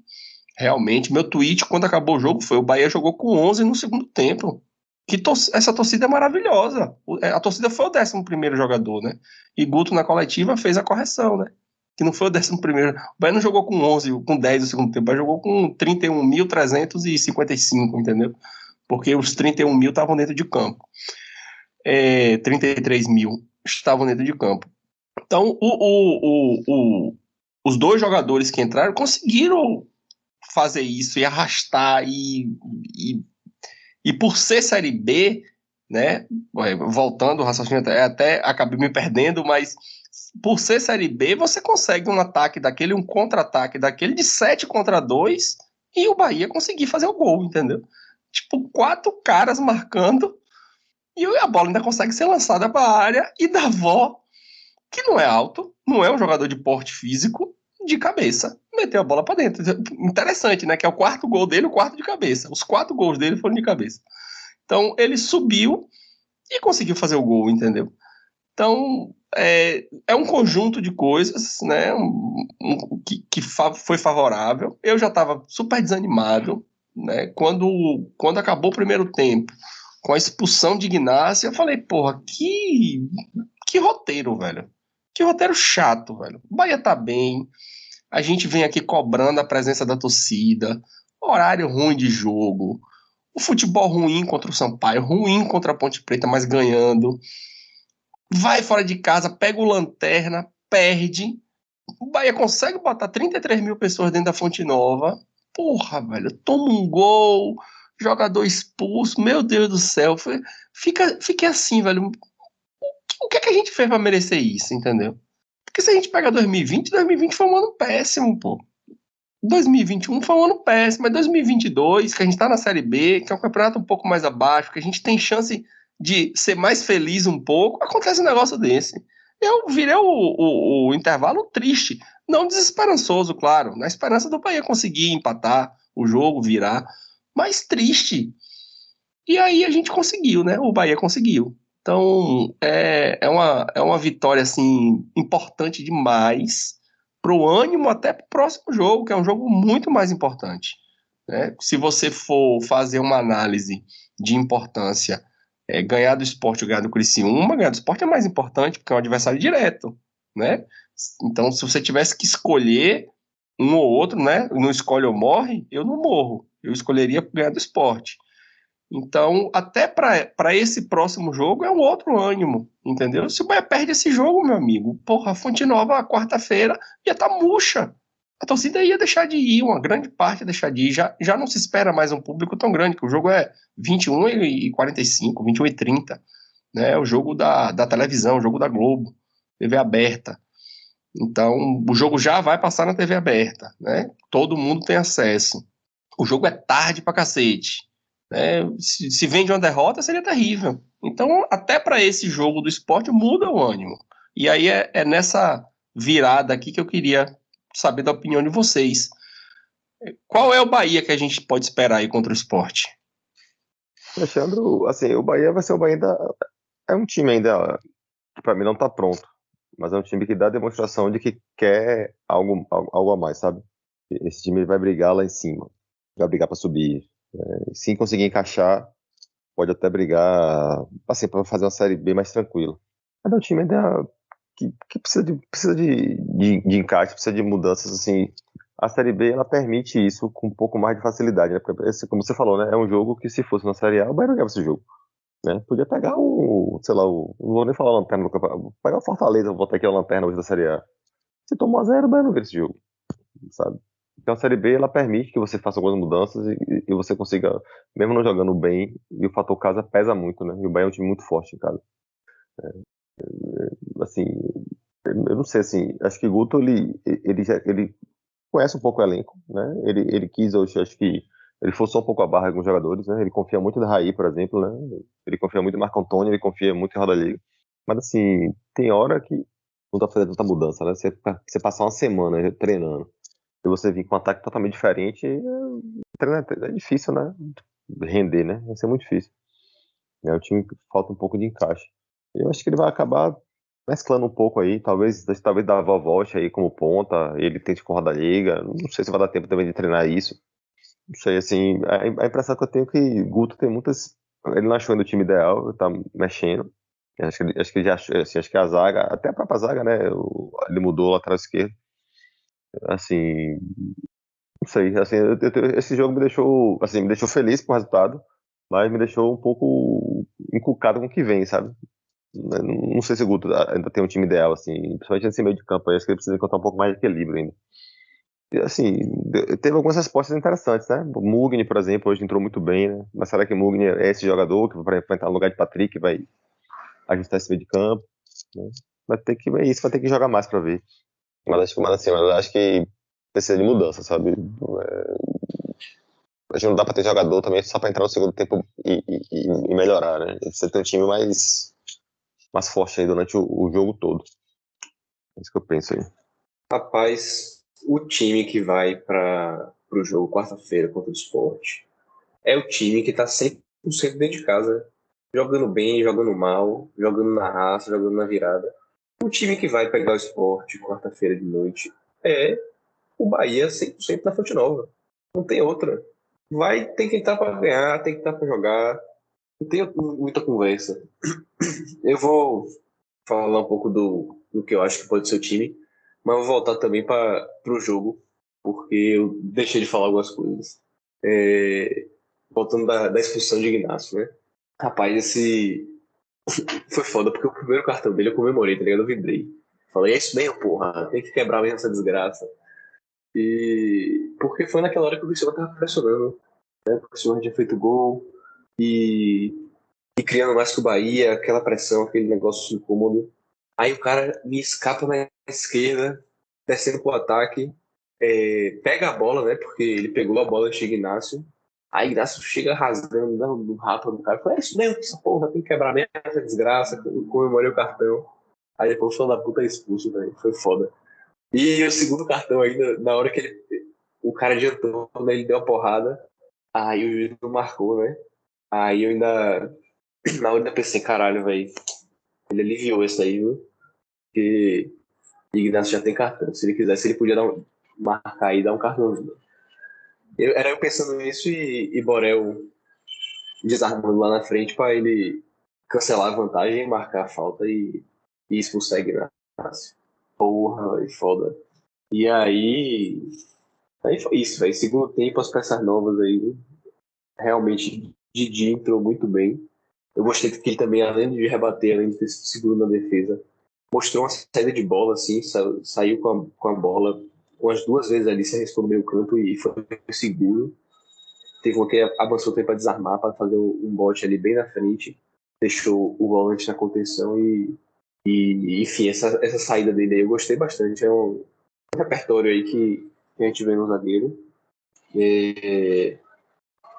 realmente. Meu tweet, quando acabou o jogo, foi: o Bahia jogou com 11 no segundo tempo. Que tor essa torcida é maravilhosa. É, a torcida foi o 11 jogador, né? E Guto, na coletiva, fez a correção, né? Que não foi o 11. O Bahia não jogou com 11, com 10 no segundo tempo, o Bahia jogou com 31.355, entendeu? Porque os 31 mil estavam dentro de campo. É, 33 mil estavam dentro de campo. Então, o, o, o, o, os dois jogadores que entraram conseguiram fazer isso e arrastar e, e, e por ser Série B, né, voltando o raciocínio até, até acabei me perdendo, mas por ser Série B, você consegue um ataque daquele, um contra-ataque daquele de 7 contra 2 e o Bahia conseguir fazer o gol, entendeu? Tipo, quatro caras marcando e a bola ainda consegue ser lançada para a área e Davó, que não é alto, não é um jogador de porte físico, de cabeça, meteu a bola para dentro. Interessante, né? Que é o quarto gol dele, o quarto de cabeça. Os quatro gols dele foram de cabeça. Então ele subiu e conseguiu fazer o gol, entendeu? Então é, é um conjunto de coisas, né? Um, um, que, que fa foi favorável. Eu já estava super desanimado, né? Quando, quando acabou o primeiro tempo, com a expulsão de Ignacio, eu falei, porra, que, que roteiro, velho. Que roteiro chato, velho. O Bahia tá bem, a gente vem aqui cobrando a presença da torcida, horário ruim de jogo, o futebol ruim contra o Sampaio, ruim contra a Ponte Preta, mas ganhando. Vai fora de casa, pega o lanterna, perde. O Bahia consegue botar 33 mil pessoas dentro da Fonte Nova. Porra, velho, toma um gol, jogador expulso, meu Deus do céu. Fica, fica assim, velho. O que é que a gente fez para merecer isso, entendeu? Porque se a gente pega 2020, 2020 foi um ano péssimo, pô. 2021 foi um ano péssimo, mas 2022, que a gente tá na Série B, que é um campeonato um pouco mais abaixo, que a gente tem chance de ser mais feliz um pouco, acontece um negócio desse. Eu virei o, o, o intervalo triste, não desesperançoso, claro, na esperança do Bahia conseguir empatar o jogo, virar, mas triste. E aí a gente conseguiu, né? O Bahia conseguiu. Então, é, é, uma, é uma vitória, assim, importante demais para o ânimo até para o próximo jogo, que é um jogo muito mais importante. Né? Se você for fazer uma análise de importância, é, ganhar do esporte ou ganhar do Criciúma, ganhar do esporte é mais importante, porque é um adversário direto, né? Então, se você tivesse que escolher um ou outro, né? Não escolhe ou morre, eu não morro. Eu escolheria ganhar do esporte. Então, até para esse próximo jogo é um outro ânimo, entendeu? Se o Bahia perde esse jogo, meu amigo, porra, a Fonte Nova, quarta-feira, ia estar tá murcha. A torcida ia deixar de ir, uma grande parte ia deixar de ir. Já, já não se espera mais um público tão grande, que o jogo é 21 e 45, 21 e 30. Né? O jogo da, da televisão, o jogo da Globo, TV aberta. Então, o jogo já vai passar na TV aberta, né? Todo mundo tem acesso. O jogo é tarde pra cacete. Né? Se, se vem de uma derrota, seria terrível. Então, até para esse jogo do esporte, muda o ânimo. E aí é, é, nessa virada aqui que eu queria saber da opinião de vocês. Qual é o Bahia que a gente pode esperar aí contra o esporte? Alexandre, assim, o Bahia vai ser o Bahia da. É um time ainda, para mim, não está pronto. Mas é um time que dá demonstração de que quer algo, algo a mais, sabe? Esse time vai brigar lá em cima. Vai brigar para subir, é, se conseguir encaixar, pode até brigar assim, para fazer uma série B mais tranquila. Mas é um time ainda que, que precisa, de, precisa de, de, de, encaixe, precisa de mudanças. assim. A série B ela permite isso com um pouco mais de facilidade, né? Porque, como você falou, né? É um jogo que se fosse na série A, o Bahia não ganhava esse jogo. Né? Podia pegar o, sei lá, o, não vou nem falar lanterna pegar o Fortaleza, vou botar aqui a lanterna hoje da série A. Se tomou a zero, o Bahia não ganha esse jogo, sabe? Então a Série B ela permite que você faça algumas mudanças e, e você consiga, mesmo não jogando bem, e o fator casa pesa muito, né? E o Bahia é um time muito forte em casa. É, é, assim, eu não sei, assim, acho que Guto, ele, ele, já, ele conhece um pouco o elenco, né? Ele, ele quis, acho que ele forçou um pouco a barra com os jogadores, né? Ele confia muito no Raí, por exemplo, né? Ele confia muito em Marco Antônio, ele confia muito em Roda Liga. Mas, assim, tem hora que não tá fazendo tanta mudança, né? Você, você passar uma semana treinando e você vir com um ataque totalmente diferente, é, é difícil, né? Render, né? Vai ser muito difícil. É um time que falta um pouco de encaixe. Eu acho que ele vai acabar mesclando um pouco aí, talvez, talvez dar a aí como ponta, ele tente com roda liga, não sei se vai dar tempo também de treinar isso. Não sei, assim, a, a impressão que eu tenho é que Guto tem muitas. Ele não achou ainda o time ideal, tá mexendo. Acho que, acho que já assim, acho que a zaga, até a própria zaga, né? Ele mudou lá atrás esquerdo. Assim, não sei, assim, eu, eu, esse jogo me deixou, assim, me deixou feliz com o resultado, mas me deixou um pouco encucado com o que vem, sabe? Não sei se o Guto ainda tem um time ideal, assim, principalmente nesse meio de campo, acho que ele precisa encontrar um pouco mais de equilíbrio ainda. E, assim, teve algumas respostas interessantes, né? O Mugni, por exemplo, hoje entrou muito bem, né? Mas será que o Mugni é esse jogador que vai entrar no lugar de Patrick, vai ajustar esse meio de campo? Né? Vai ter que ver isso, vai ter que jogar mais para ver. Mas acho, mas, assim, mas acho que precisa de mudança, sabe? É... Acho que não dá pra ter jogador também só pra entrar no segundo tempo e, e, e melhorar, né? Precisa ter um time mais mais forte aí durante o, o jogo todo. É isso que eu penso aí. Rapaz, o time que vai para o jogo quarta-feira contra o esporte é o time que está 100% dentro de casa, jogando bem, jogando mal, jogando na raça, jogando na virada. O time que vai pegar o esporte quarta-feira de noite é o Bahia 100% na Fonte Nova. Não tem outra. Vai, tem que entrar para ganhar, tem que entrar para jogar, não tenho muita conversa. Eu vou falar um pouco do, do que eu acho que pode ser o time, mas vou voltar também para o jogo, porque eu deixei de falar algumas coisas. É, voltando da, da expulsão de Ignacio, né? Rapaz, esse. Foi foda, porque o primeiro cartão dele eu comemorei, tá ligado? Eu vibrei. Falei, é isso mesmo, porra, tem que quebrar mesmo essa desgraça. E. Porque foi naquela hora que o Cristiano tava pressionando, né? O Cristiano tinha feito gol, e, e criando mais que o Bahia, aquela pressão, aquele negócio incômodo. Aí o cara me escapa na esquerda, descendo pro ataque, é, pega a bola, né? Porque ele pegou a bola de Ignacio. Aí Ignacio chega rasgando no rapa do cara. Fala, é isso mesmo, essa porra tem que quebrar mesmo essa desgraça. Comemorei o cartão. Aí depois o filho da puta é expulso, velho. Foi foda. E o segundo cartão ainda, na hora que ele, o cara adiantou, né, ele deu a porrada. Aí o juiz não marcou, né? Aí eu ainda. Na hora eu pensei, caralho, velho. Ele aliviou isso aí, viu? Porque Ignacio já tem cartão. Se ele quisesse, ele podia dar um, marcar e dar um cartãozinho. Eu, era eu pensando nisso e, e Borel desarmando lá na frente para ele cancelar a vantagem, marcar a falta e, e expulsar Ignacio. Porra, velho, foda. E aí. Aí foi isso, velho. Segundo tempo, as peças novas aí realmente Didi entrou muito bem. Eu gostei que ele também, além de rebater, além de ter sido seguro na defesa, mostrou uma saída de bola, assim, sa saiu com a, com a bola umas duas vezes ali, se arriscou no meio campo e foi seguro. Teve uma que avançou para desarmar, para fazer um bote ali bem na frente, deixou o volante na contenção e, e enfim, essa, essa saída dele aí eu gostei bastante. É um, um repertório aí que, que a gente vê no zagueiro. É,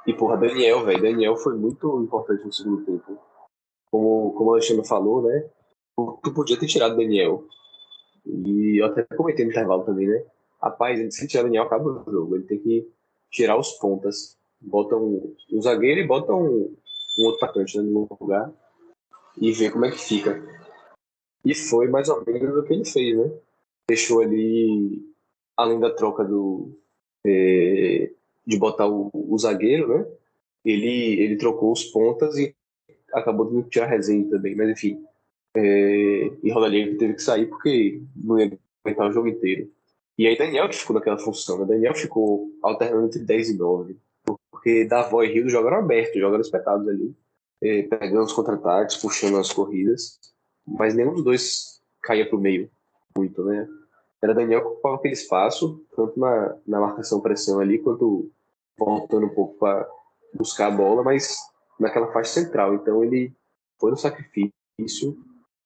e, porra, Daniel, velho. Daniel foi muito importante no segundo tempo. Como, como o Alexandre falou, né? Tu podia ter tirado Daniel. E eu até comentei no intervalo também, né? Rapaz, se tirar Daniel, acaba o jogo. Ele tem que tirar os pontas. Bota um, um zagueiro e bota um, um outro atacante né, no lugar. E ver como é que fica. E foi mais ou menos o que ele fez, né? Deixou ali, além da troca do. Eh, de botar o, o, zagueiro, né? Ele, ele trocou os pontas e acabou de tirar a resenha também, mas enfim. É, e Rodallega teve que sair porque não ia aguentar o jogo inteiro. E aí Daniel que ficou naquela função, né? Daniel ficou alternando entre 10 e 9. Porque Davó e Rio jogaram aberto, jogaram espetados ali, é, pegando os contra-ataques, puxando as corridas. Mas nenhum dos dois caía pro meio muito, né? Era Daniel que ocupava aquele espaço, tanto na, na marcação pressão ali, quanto voltando um pouco para buscar a bola, mas naquela faixa central. Então ele foi no sacrifício,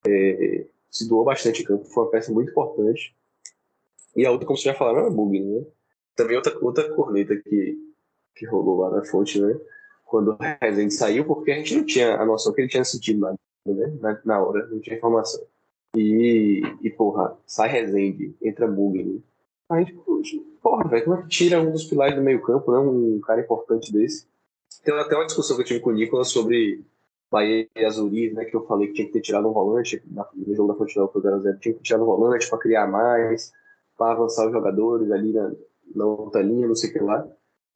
é, se doou bastante campo, foi uma peça muito importante. E a outra, como você já falaram, é Bug, né? Também outra, outra corneta que, que rolou lá na fonte, né? Quando o Rezende saiu, porque a gente não tinha a noção que ele tinha sentido nada, né? Na, na hora, não tinha informação. E, e porra, sai Rezende, entra Bug, né? A gente, porra, velho, como é que tira um dos pilares do meio campo, né? Um cara importante desse. Tem até uma discussão que eu tive com o Nicolas sobre Bahia e Azuris, né, que eu falei que tinha que ter tirado um volante no jogo da Fonte Nova foi 0 tinha que tirado um volante para criar mais, para avançar os jogadores ali na, na outra linha, não sei o que lá.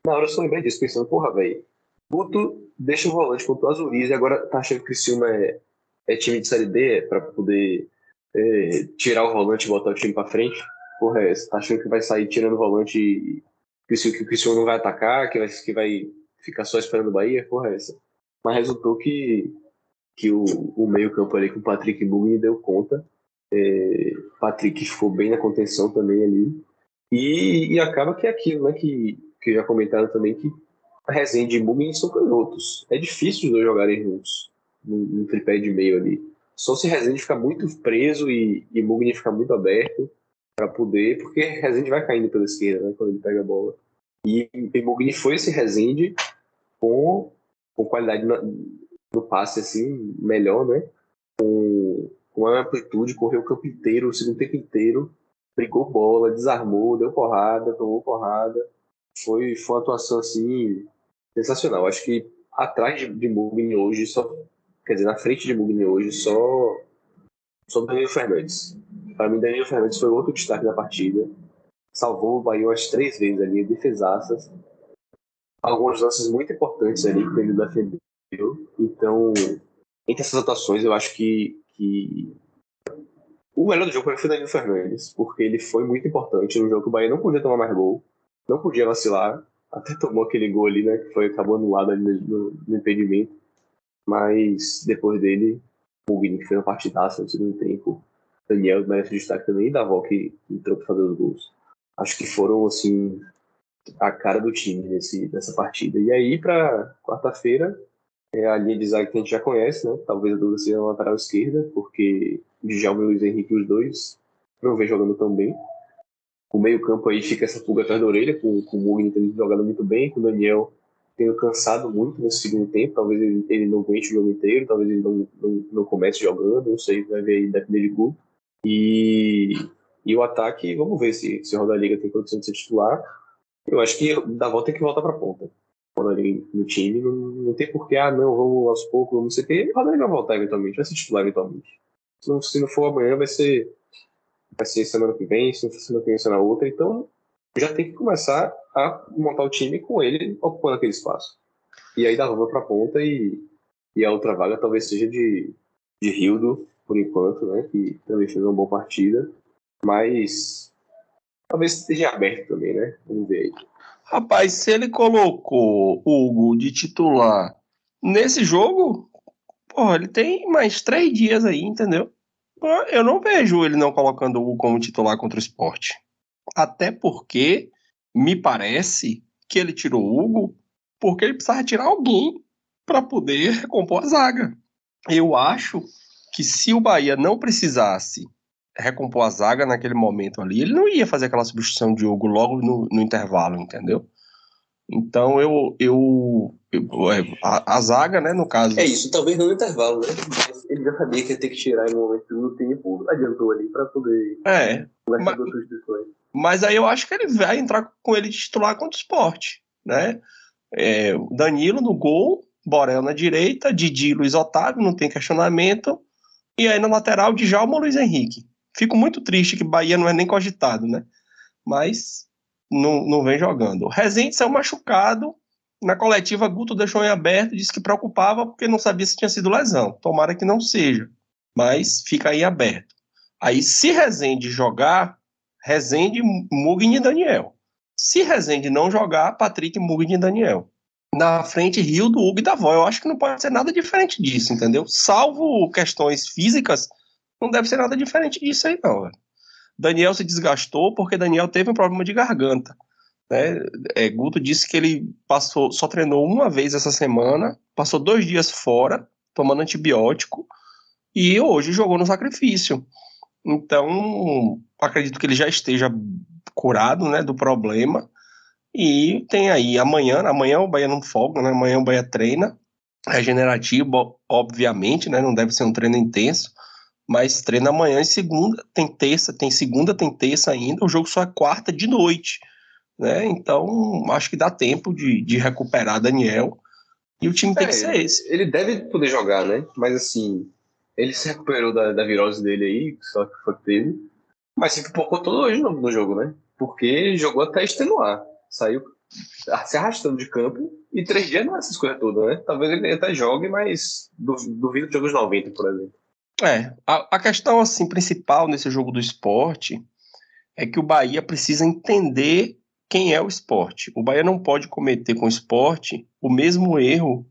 Na hora eu só lembrei disso, pensando, porra, velho, Guto deixa o volante contra o Azuris e agora tá achando que o Criciúma é, é time de Série D para poder é, tirar o volante e botar o time para frente. Porra, é, tá achando que vai sair tirando o volante e que o Criciúma não vai atacar, que vai, que vai ficar só esperando o Bahia? Porra, é essa. Mas resultou que, que o, o meio-campo ali com o Patrick Mugni deu conta. É, Patrick ficou bem na contenção também ali. E, e acaba que é aquilo, né? Que, que já comentaram também que a Rezende e Mugni são canhotos. É difícil os dois jogarem juntos no tripé de meio ali. Só se Rezende ficar muito preso e, e Mugni ficar muito aberto para poder, porque Rezende vai caindo pela esquerda, né, quando ele pega a bola. E, e Mugni foi esse Rezende com com qualidade no passe assim, melhor, né? Com, com amplitude, correu o campo inteiro, o segundo tempo inteiro, brigou bola, desarmou, deu porrada, tomou porrada. Foi, foi uma atuação assim sensacional. Acho que atrás de, de Mugni hoje, só, quer dizer, na frente de Mugni hoje, só, Danilo Fernandes. Para mim, Danilo Fernandes foi outro destaque da partida. Salvou o Bahia umas três vezes ali, defesaças alguns lances muito importantes ali que ele defendeu. Então, entre essas atuações, eu acho que, que o melhor do jogo foi o Danilo Fernandes, porque ele foi muito importante no jogo que o Bahia não podia tomar mais gol, não podia vacilar, até tomou aquele gol ali, né, que foi, acabou anulado ali no, no impedimento, mas depois dele, o que fez uma partidaça no segundo tempo, Daniel merece destaque também, e Davó que entrou para fazer os gols. Acho que foram, assim, a cara do time nesse, nessa partida. E aí, para quarta-feira, é a linha de zaga que a gente já conhece, né? Talvez a dúvida seja na lateral esquerda, porque Djalma e Luiz Henrique, os dois, não vem jogando tão bem. O meio-campo aí fica essa pulga atrás da orelha, com, com o Mugni tendo jogado muito bem, com o Daniel tendo cansado muito nesse segundo tempo. Talvez ele, ele não aguente o jogo inteiro, talvez ele não, não, não comece jogando, não sei, vai ver aí, depender de grupo. E, e o ataque, vamos ver se, se o Roda Liga tem condição de ser titular eu acho que da volta tem que voltar para a ponta. No time, não, não tem porquê, ah, não, vamos aos poucos, não sei o quê. O Rodrigo vai voltar eventualmente, vai ser titular eventualmente. Se não, se não for amanhã, vai ser, vai ser semana que vem, se não for semana que vem, na outra. Então, já tem que começar a montar o time com ele ocupando aquele espaço. E aí dá volta para a ponta e, e a outra vaga talvez seja de, de Rildo, por enquanto, né? Que também fez uma boa partida. Mas talvez esteja aberto também, né? Vamos ver aí. Rapaz, se ele colocou o Hugo de titular nesse jogo, porra, ele tem mais três dias aí, entendeu? Eu não vejo ele não colocando o Hugo como titular contra o esporte. Até porque me parece que ele tirou o Hugo porque ele precisava tirar alguém para poder recompor a zaga. Eu acho que se o Bahia não precisasse recompor a zaga naquele momento ali, ele não ia fazer aquela substituição de Hugo logo no, no intervalo, entendeu? Então eu. eu, eu é, a, a, zaga, né, no caso. É isso, talvez no intervalo, né? Ele já sabia que ia ter que tirar em um momento do tempo, adiantou ali para poder. É. Mas, mas aí eu acho que ele vai entrar com ele de titular contra o esporte, né? É, Danilo no gol, Borel na direita, Didi Luiz Otávio, não tem questionamento. E aí na lateral, Djalma Luiz Henrique. Fico muito triste que Bahia não é nem cogitado, né? Mas não, não vem jogando. Rezende saiu machucado. Na coletiva, Guto deixou em aberto, disse que preocupava porque não sabia se tinha sido lesão. Tomara que não seja. Mas fica aí aberto. Aí, se Rezende jogar, Rezende, Mugni e Daniel. Se Rezende não jogar, Patrick, Mugni e Daniel. Na frente, Rio do Hugo e da Vó. Eu acho que não pode ser nada diferente disso, entendeu? Salvo questões físicas, não deve ser nada diferente disso aí, não. Daniel se desgastou porque Daniel teve um problema de garganta. Né? É, Guto disse que ele passou, só treinou uma vez essa semana, passou dois dias fora, tomando antibiótico, e hoje jogou no sacrifício. Então, acredito que ele já esteja curado né, do problema. E tem aí amanhã, amanhã o Bahia não folga, né? Amanhã o Bahia treina, regenerativo, obviamente, né? Não deve ser um treino intenso mas treina amanhã e segunda, tem terça, tem segunda, tem terça ainda, o jogo só é quarta de noite, né? Então, acho que dá tempo de, de recuperar Daniel E o time tem É, que ser esse. Ele deve poder jogar, né? Mas assim, ele se recuperou da, da virose dele aí, só que foi que teve. Mas se pipocou todo hoje no, no jogo, né? Porque jogou até extenuar. Saiu se arrastando de campo e três dias não é essas coisas todas, né? Talvez ele até jogue, mas du- duvido que jogue os 90, por exemplo. É, a, a questão assim principal nesse jogo do esporte é que o Bahia precisa entender quem é o esporte. O Bahia não pode cometer com o esporte o mesmo erro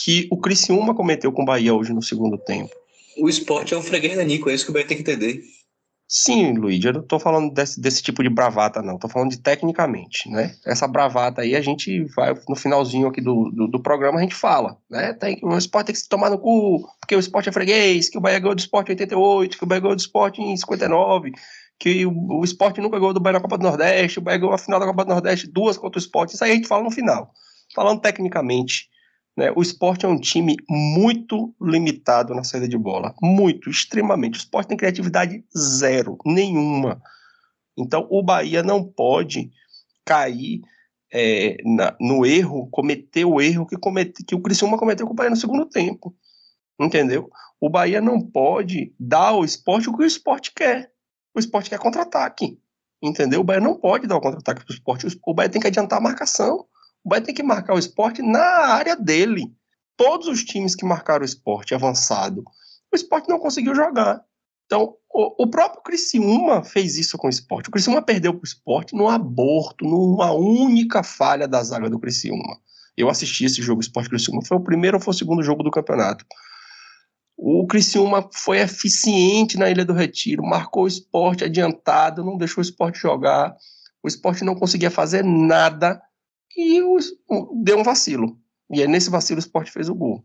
que o Criciúma cometeu com o Bahia hoje no segundo tempo. O esporte é um freguês da Nico, é isso que o Bahia tem que entender. Sim, Luiz, eu não tô falando desse, desse tipo de bravata, não. Tô falando de tecnicamente, né? Essa bravata aí a gente vai, no finalzinho aqui do, do, do programa, a gente fala, né? Tem, o esporte tem que se tomar no cu, porque o esporte é freguês, que o Bahia ganhou do esporte em 88, que o Bahia ganhou do esporte em 59, que o, o esporte nunca ganhou do Bahia na Copa do Nordeste, o Bahia ganhou a final da Copa do Nordeste duas contra o esporte. Isso aí a gente fala no final. Falando tecnicamente, né? O esporte é um time muito limitado na saída de bola. Muito, extremamente. O esporte tem criatividade zero, nenhuma. Então, o Bahia não pode cair é, na- no erro, cometer o erro que, comete, que o Criciúma cometeu com o Bahia no segundo tempo. Entendeu? O Bahia não pode dar ao esporte o que o esporte quer. O esporte quer contra-ataque. Entendeu? O Bahia não pode dar o contra-ataque para o esporte. O Bahia tem que adiantar a marcação. Bahia tem que marcar o esporte na área dele. Todos os times que marcaram o esporte avançado, o esporte não conseguiu jogar. Então, o, o próprio Criciúma fez isso com o esporte. O Criciúma perdeu para o esporte num aborto, numa única falha da zaga do Criciúma. Eu assisti esse jogo Esporte Criciúma. Foi o primeiro ou foi o segundo jogo do campeonato. O Criciúma foi eficiente na Ilha do Retiro, marcou o esporte adiantado, não deixou o esporte jogar. O esporte não conseguia fazer nada e deu um vacilo. E aí, nesse vacilo, o esporte fez o gol.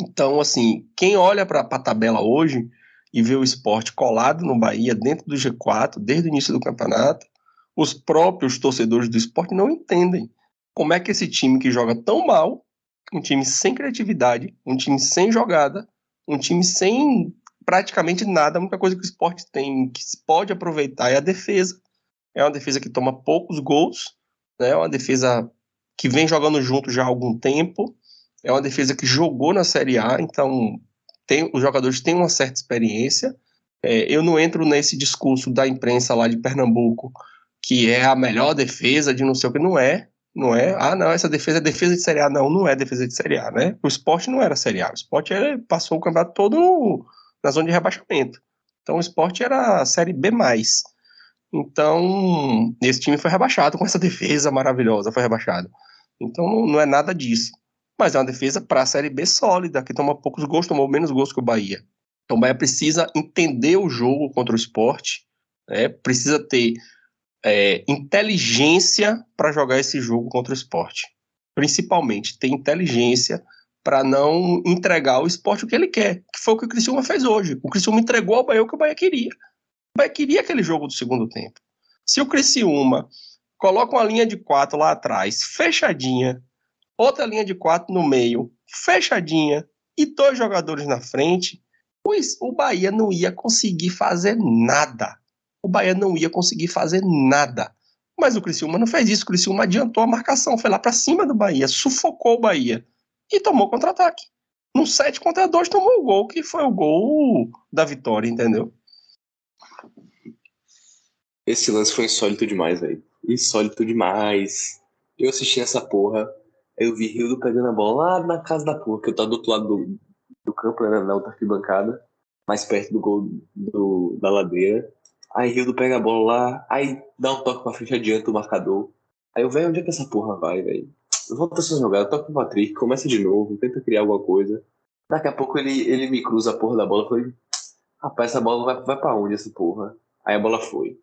Então, assim, quem olha para a tabela hoje e vê o esporte colado no Bahia, dentro do G4, desde o início do campeonato, os próprios torcedores do esporte não entendem como é que esse time que joga tão mal, um time sem criatividade, um time sem jogada, um time sem praticamente nada, a única coisa que o esporte tem que pode aproveitar é a defesa. É uma defesa que toma poucos gols, né? é uma defesa que vem jogando junto já há algum tempo, é uma defesa que jogou na Série A, então tem, os jogadores têm uma certa experiência. É, eu não entro nesse discurso da imprensa lá de Pernambuco, que é a melhor defesa de não sei o que, não é. Não é, ah, não, essa defesa é defesa de Série A. Não, não é defesa de Série A, né? O esporte não era Série A. O esporte ele passou o campeonato todo na zona de rebaixamento. Então o esporte era Série B. Então, esse time foi rebaixado com essa defesa maravilhosa, foi rebaixado. Então não, é nada disso. Mas é uma defesa para a Série B sólida, que toma poucos gols, tomou menos gols que o Bahia. Então o Bahia precisa entender o jogo contra o esporte, né? precisa ter é, inteligência para jogar esse jogo contra o esporte. Principalmente, ter inteligência para não entregar ao esporte o que ele quer, que foi o que o Criciúma fez hoje. O Criciúma entregou ao Bahia o que o Bahia queria. O Bahia queria aquele jogo do segundo tempo. Se o Criciúma coloca uma linha de quatro lá atrás, fechadinha, outra linha de quatro no meio, fechadinha, e dois jogadores na frente, o, o Bahia não ia conseguir fazer nada. O Bahia não ia conseguir fazer nada. Mas o Criciúma não fez isso. O Criciúma adiantou a marcação, foi lá para cima do Bahia, sufocou o Bahia e tomou contra-ataque. No 7 contra 2 tomou o gol, que foi o gol da vitória, entendeu? Esse lance foi insólito demais, velho. Insólito demais. Eu assisti essa porra. Eu vi Rildo pegando a bola lá na casa da porra, que eu tava do outro lado do, do campo, né, na outra arquibancada, mais perto do gol do, da ladeira. Aí Rildo pega a bola lá, aí dá um toque pra frente, adianta o marcador. Aí eu, velho, onde é que essa porra vai, velho? Volta essa jogada, toca pro Patrick, começa de novo, tenta criar alguma coisa. Daqui a pouco ele, ele me cruza a porra da bola. Eu falei, rapaz, essa bola vai, vai pra onde essa porra? Aí a bola foi.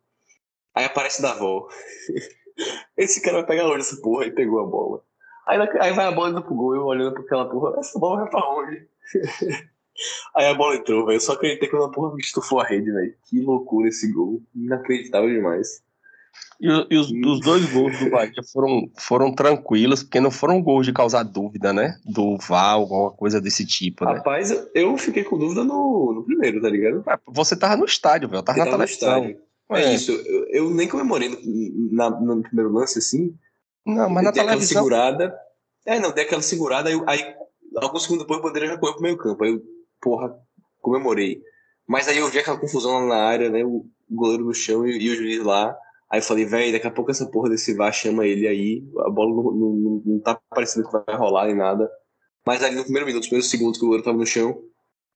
Aí aparece da avó. Esse cara vai pegar onde essa porra? E pegou a bola. Aí, aí vai a bola indo pro gol, eu olhando pra aquela porra, essa bola vai pra onde? aí a bola entrou, velho. Eu só acreditei que uma porra estufou a rede, velho. Que loucura esse gol. Inacreditável demais. E, e os, os, dois gols do Bahia foram, foram tranquilos, porque não foram gols de causar dúvida, né? Do VAR, alguma coisa desse tipo, né? Rapaz, eu fiquei com dúvida no, no primeiro, tá ligado? Você tava no estádio, velho. Tava Eu na tava no televisão. É, É. isso, eu, eu nem comemorei no, na- no primeiro lance, assim. Não, mas na dei aquela televisão. segurada. É, não, dei aquela segurada, aí, aí alguns segundos depois o Bandeira já correu pro meio campo. Aí eu, porra, comemorei. Mas aí eu vi aquela confusão lá na área, né? O goleiro no chão e, e o juiz lá. Aí eu falei, velho, daqui a pouco essa porra desse VAR chama ele aí. A bola não, não, não, não tá parecendo que vai rolar nem nada. Mas ali no primeiro minuto, nos primeiros segundos que o goleiro tava no chão,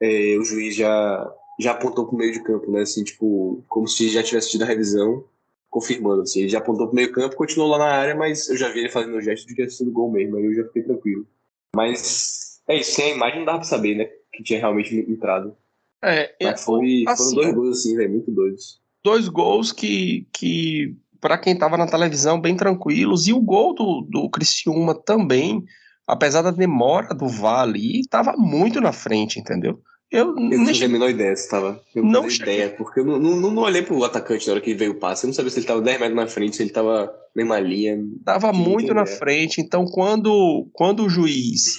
é, o juiz já, já apontou pro meio de campo, né? Assim, tipo, como se já tivesse tido a revisão, confirmando, assim. Ele já apontou pro meio campo, continuou lá na área, mas eu já vi ele fazendo o gesto de que tinha sido gol mesmo, aí eu já fiquei tranquilo. Mas é isso, sem a imagem não dava pra saber, né? Que tinha realmente entrado. É, Mas foi, assim, foram dois gols assim, velho, muito doidos. dois gols que, que para quem tava na televisão, bem tranquilos. E o gol do, do Criciúma também, apesar da demora do VAR ali, tava muito na frente, entendeu? Eu, Eu não tinha a menor ideia se tava. Eu Não tinha ideia, porque eu não, não, não olhei pro atacante na hora que veio o passe. Eu não sabia se ele tava 10 metros na frente, se ele tava na mesma linha. tava muito na frente. Então, quando, quando o juiz.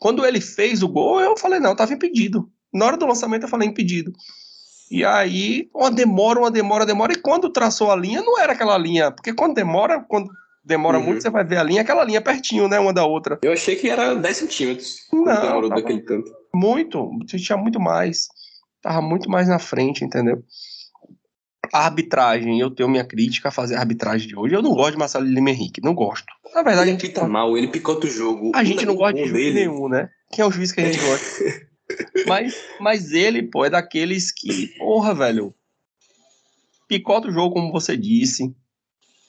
Quando ele fez o gol, eu falei, não, tava impedido. Na hora do lançamento, eu falei impedido. E aí, uma demora, uma demora, demora. E quando traçou a linha, não era aquela linha. Porque quando demora, quando demora Uhum. muito, você vai ver a linha, aquela linha pertinho, né? Uma da outra. Eu achei que era 10 centímetros. Não, demorou tava- daquele tanto. Muito. Tinha muito mais. Tava muito mais na frente, entendeu? A arbitragem, eu tenho minha crítica a fazer a arbitragem de hoje. Eu não gosto de Marcelo Lima Henrique, não gosto. Na verdade, Ele apita mal, ele picota o jogo. A gente não gosta de juiz nenhum, né? Quem é o juiz que a gente gosta? mas, mas ele, pô, é daqueles que, porra, velho, picota o jogo, como você disse,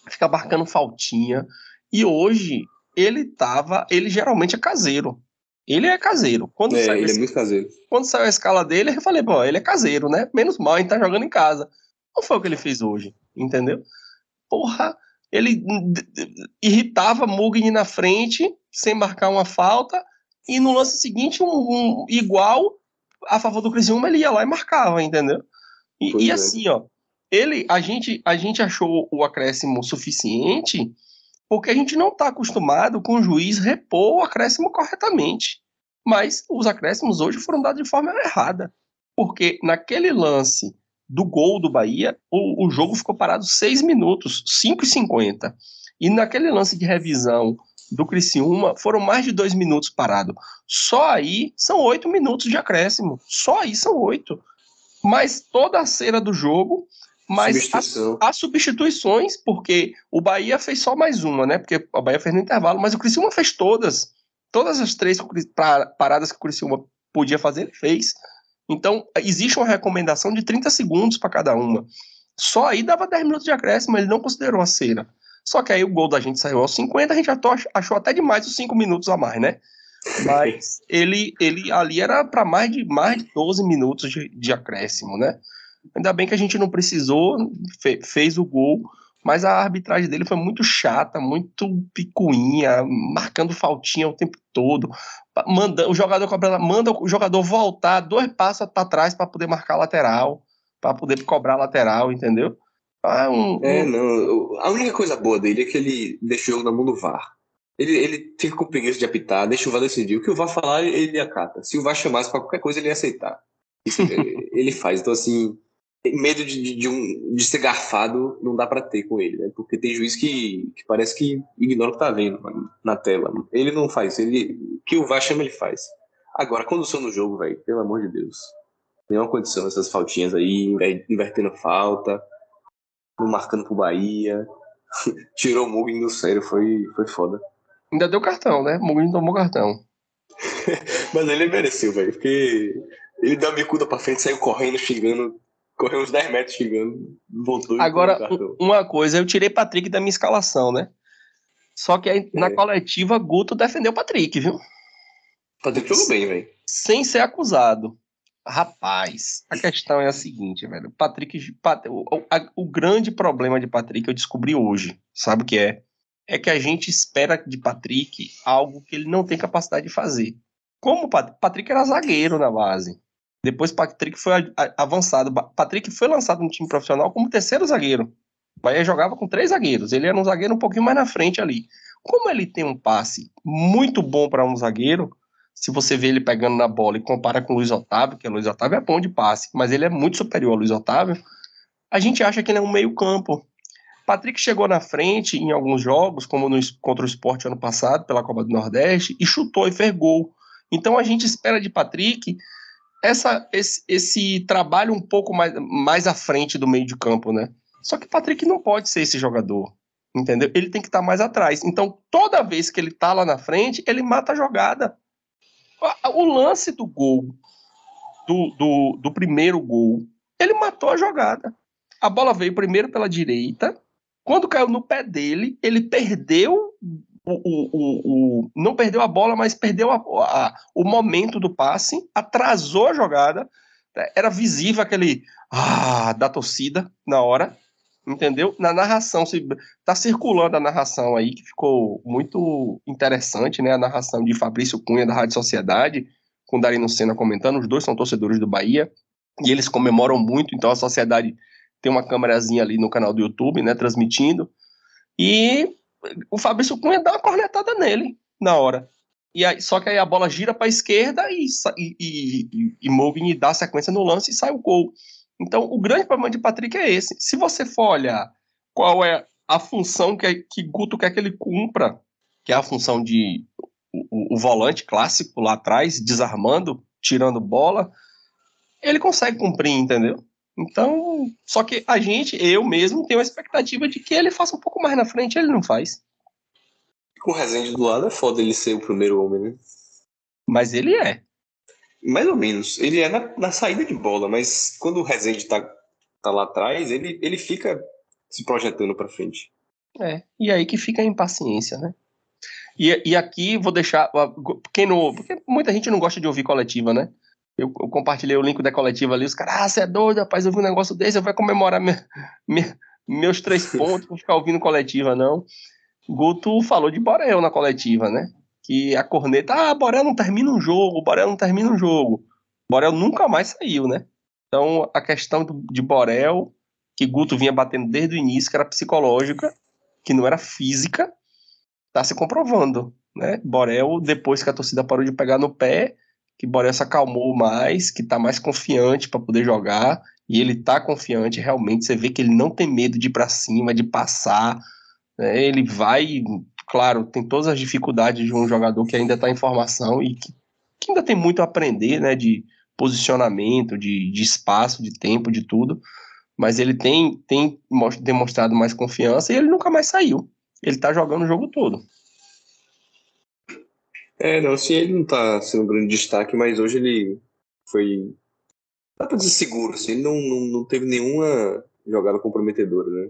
fica marcando faltinha. E hoje, ele tava. Ele geralmente é caseiro. Ele é caseiro. Quando, É, saiu, ele é esse- muito caseiro. quando saiu a escala dele, eu falei, pô, ele é caseiro, né? Menos mal, a gente tá jogando em casa. Não foi o que ele fez hoje, entendeu? Porra, ele irritava Mugni na frente, sem marcar uma falta, e no lance seguinte, um, um igual a favor do Criciúma, ele ia lá e marcava, entendeu? E, e é. assim, ó, ele, a gente, a gente achou o acréscimo suficiente porque a gente não está acostumado com o juiz repor o acréscimo corretamente. Mas os acréscimos hoje foram dados de forma errada. Porque naquele lance do gol do Bahia, o, o jogo ficou parado 6 minutos, 5 e 50. E naquele lance de revisão do Criciúma, foram mais de 2 minutos parado. Só aí são 8 minutos de acréscimo. Só aí são 8. Mas toda a cera do jogo, mas as, substituições, porque o Bahia fez só mais uma, né? Porque o Bahia fez no intervalo, mas o Criciúma fez todas. Todas as três paradas que o Criciúma podia fazer, ele fez. Então, existe uma recomendação de 30 segundos para cada uma. Só aí dava 10 minutos de acréscimo, ele não considerou a cera. Só que aí o gol da gente saiu aos 50, a gente achou, achou até demais os 5 minutos a mais, né? Mas ele, ele ali era para mais de, mais de 12 minutos de, de acréscimo, né? Ainda bem que a gente não precisou, fe- fez o gol, mas a arbitragem dele foi muito chata, muito picuinha, marcando faltinha o tempo todo. Manda, o jogador cobra, manda o jogador voltar dois passos para trás para poder marcar a lateral, para poder cobrar a lateral, entendeu? Ah, um- É, um- não. A única coisa boa dele é que ele deixa o jogo na mão do VAR. Ele, ele fica com preguiça de apitar, deixa o VAR decidir. O que o VAR falar, ele, acata. Se o VAR chamasse pra qualquer coisa, ele ia aceitar. Isso ele- faz. Então, assim, medo de, de, de um, de ser garfado não dá pra ter com ele, né? Porque tem juiz que, que parece que ignora o que tá vendo mano, na tela. Ele não faz. Ele, o que o VAR chama, ele faz. Agora, condução no jogo, velho, pelo amor de Deus. Nenhuma condição, essas faltinhas aí, inver- invertendo falta, não marcando pro Bahia. Tirou o Mugni do sério, foi, foi foda. ainda deu cartão, né? Mugni tomou cartão. Mas ele mereceu, velho, porque ele deu a bicuda pra frente, saiu correndo, xingando, correu uns 10 metros xingando, voltou Agora, o um- uma coisa, eu tirei Patrick da minha escalação, né? Só que aí, na É. coletiva, Guto defendeu Patrick, viu? Patrick jogou bem, velho. Sem ser acusado. Rapaz, a questão é a seguinte, velho. Patrick. Pat- o, o- a- o grande problema de Patrick eu descobri hoje. Sabe o que é? É que a gente espera de Patrick algo que ele não tem capacidade de fazer. Como o Pat- Patrick era zagueiro na base. Depois Patrick foi avançado. Patrick foi lançado no time profissional como terceiro zagueiro. O Bahia jogava com três zagueiros. Ele era um zagueiro um pouquinho mais na frente ali. Como ele tem um passe muito bom para um zagueiro, se você vê ele pegando na bola e compara com o Luiz Otávio, que o Luiz Otávio é bom de passe, mas ele é muito superior ao Luiz Otávio, a gente acha que ele é um meio-campo. Patrick chegou na frente em alguns jogos, como no, contra o Sport ano passado, pela Copa do Nordeste, e chutou e fez gol. Então a gente espera de Patrick essa, esse, esse trabalho um pouco mais, mais à frente do meio de campo, né? Só que Patrick não pode ser esse jogador, entendeu? Ele tem que estar tá mais atrás. Então, toda vez que ele tá lá na frente, ele mata a jogada. O lance do gol, do, do, do primeiro gol, ele matou a jogada. A bola veio primeiro pela direita. Quando caiu no pé dele, ele perdeu o, o, o, não perdeu a bola, mas perdeu a, a, o momento do passe, atrasou a jogada. Era visível aquele ah, da torcida na hora, entendeu? Na narração, se, tá circulando a narração aí, que ficou muito interessante, né? A narração de Fabrício Cunha da Rádio Sociedade, com Darino Senna comentando, os dois são torcedores do Bahia, e eles comemoram muito, então a sociedade tem uma câmerazinha ali no canal do YouTube, né, transmitindo, e o Fabrício Cunha dá uma cornetada nele na hora. E aí, só que aí a bola gira para a esquerda e, e, e, e dá sequência no lance e sai o gol. Então, o grande problema de Patrick é esse. Se você for olhar qual é a função que, que Guto quer que ele cumpra, que é a função de o, o volante clássico lá atrás, desarmando, tirando bola, ele consegue cumprir, entendeu? Então, só que a gente, eu mesmo, tenho a expectativa de que ele faça um pouco mais na frente, ele não faz. Com o Rezende do lado é foda ele ser o primeiro homem, né? Mas ele é. Mais ou menos. Ele é na, na saída de bola, mas quando o Rezende tá, tá lá atrás, ele, ele fica se projetando para frente. É, e aí que fica a impaciência, né? E, e aqui vou deixar. Quem não, porque muita gente não gosta de ouvir coletiva, né? Eu, eu, compartilhei o link da coletiva ali, os caras, ah, você é doido, rapaz, eu vi um negócio desse, eu vou comemorar minha, minha, meus três pontos, vou ficar ouvindo coletiva, não. Guto falou de Borel na coletiva, né? Que a corneta, ah, Borel não termina um jogo, Borel não termina um jogo. Borel nunca mais saiu, né? Então, a questão de Borel, que Guto vinha batendo desde o início, que era psicológica, que não era física, tá se comprovando, né? Borel, depois que a torcida parou de pegar no pé, que Borel se acalmou mais, que tá mais confiante para poder jogar, e ele tá confiante realmente, você vê que ele não tem medo de ir para cima, de passar, né? ele vai, claro, tem todas as dificuldades de um jogador que ainda está em formação e que, que, ainda tem muito a aprender, né, de posicionamento, de, de espaço, de tempo, de tudo, mas ele tem, tem demonstrado mais confiança e ele nunca mais saiu. Ele tá jogando o jogo todo. É, não, assim, ele não tá sendo um grande destaque, mas hoje ele foi. Dá pra dizer seguro, assim, ele não, não, não teve nenhuma jogada comprometedora, né?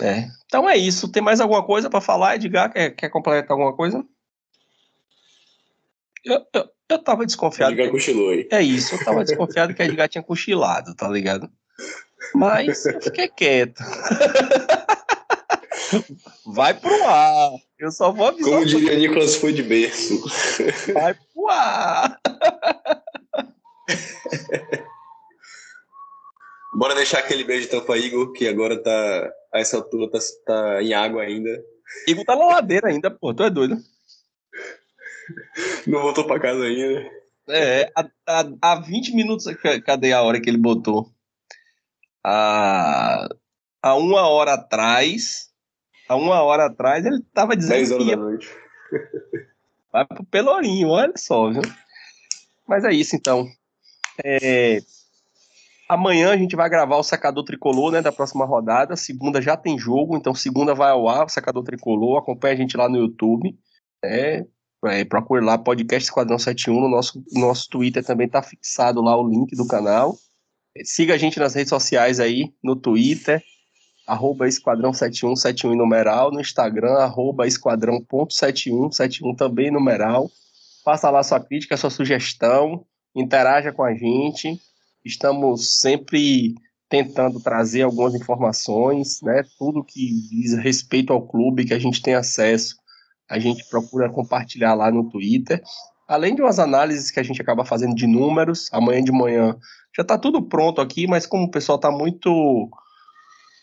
É. Então é isso. Tem mais alguma coisa para falar, Edgar? Quer, quer completar alguma coisa? Eu, eu, eu tava desconfiado. Edgar que... cochilou aí. É isso, eu tava desconfiado que a Edgar tinha cochilado, tá ligado? Mas eu fiquei quieto. Vai pro ar. Eu só vou avisar. Como diria Nicolas, foi de berço. Vai pro ar. Bora deixar aquele beijo então pra Igor, que agora tá. A essa altura tá, tá em água ainda. Igor tá na ladeira ainda, pô. Tu é doido. Não voltou pra casa ainda. É, há, 20 minutos. Cadê a hora que ele botou? Há, há uma hora atrás há uma hora atrás ele estava dizendo 10 horas que ia... da noite. Vai pro Pelourinho, olha só, viu? Mas é isso então. É... Amanhã a gente vai gravar o secador tricolor, né, da próxima rodada. Segunda já tem jogo, então segunda vai ao ar o secador tricolor. Acompanha a gente lá no YouTube. É, é, procure lá podcast Esquadrão 71 no nosso nosso Twitter também tá fixado lá o link do canal. Siga a gente nas redes sociais aí, no Twitter, arroba esquadrão 7171 em numeral, no Instagram, arroba esquadrão.71, 71 também numeral. Faça lá sua crítica, sua sugestão, interaja com a gente. Estamos sempre tentando trazer algumas informações, né? Tudo que diz respeito ao clube que a gente tem acesso, a gente procura compartilhar lá no Twitter. Além de umas análises que a gente acaba fazendo de números, amanhã de manhã já está tudo pronto aqui, mas como o pessoal está muito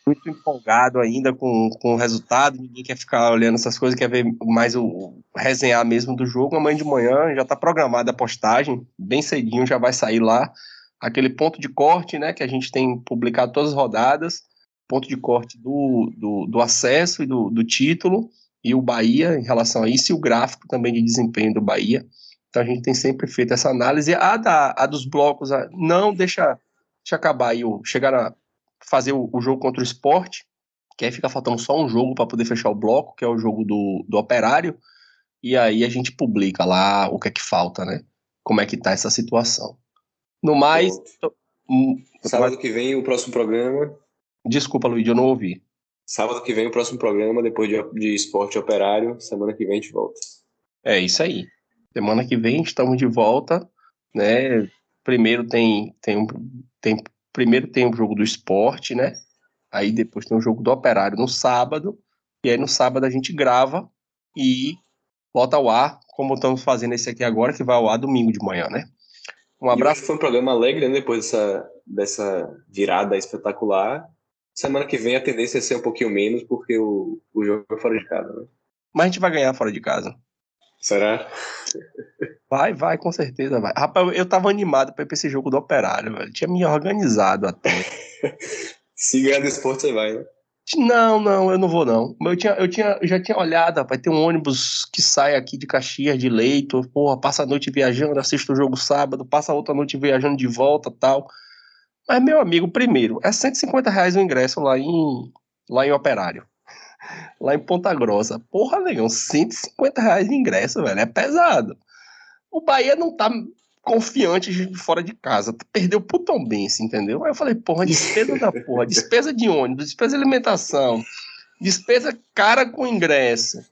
muito empolgado ainda com, com o resultado, ninguém quer ficar olhando essas coisas, quer ver mais o, o resenhar mesmo do jogo. Amanhã de manhã já está programada a postagem, bem cedinho já vai sair lá aquele ponto de corte, né, que a gente tem publicado todas as rodadas, ponto de corte do, do, do acesso e do, do título, e o Bahia em relação a isso, e o gráfico também de desempenho do Bahia. Então a gente tem sempre feito essa análise. A, da, a dos blocos, a, não deixa, deixa acabar aí, chegar a fazer o, o jogo contra o esporte, que aí fica faltando só um jogo para poder fechar o bloco, que é o jogo do, do operário, e aí a gente publica lá o que é que falta, né? Como é que tá essa situação. No mais. Hum, Sábado que vem o próximo programa. Desculpa, Luiz, eu não ouvi. Sábado que vem o próximo programa, depois de, de esporte operário. Semana que vem a gente volta. É isso aí. Semana que vem estamos de volta, né? Primeiro tem, tem, tem, primeiro tem o jogo do esporte, né? Aí depois tem o jogo do operário no sábado. E aí no sábado a gente grava e bota ao ar, como estamos fazendo esse aqui agora, que vai ao ar domingo de manhã, né? Um abraço. foi um programa alegre, né? Depois dessa, dessa virada espetacular. Semana que vem a tendência é ser um pouquinho menos, porque o, o jogo é fora de casa, né? Mas a gente vai ganhar fora de casa. Será? Vai, vai, com certeza vai. Rapaz, eu tava animado pra ir pra esse jogo do Operário, velho. Tinha me organizado até. Se ganhar do esporte, você vai, né? Não, não, eu não vou não. Eu, tinha, eu, tinha, eu já tinha olhado, vai ter um ônibus que sai aqui de Caxias, de Leito, porra, passa a noite viajando, assiste o jogo sábado, passa a outra noite viajando de volta tal. Mas, meu amigo, primeiro, é 150 reais o ingresso lá em, lá em Operário. Lá em Ponta Grossa. Porra, negão, 150 reais de ingresso, velho, é pesado. O Bahia não tá confiante fora de casa. Perdeu pro Tom Benz, entendeu? Aí eu falei, porra, despesa da porra, despesa de ônibus, despesa de alimentação, despesa cara com ingresso.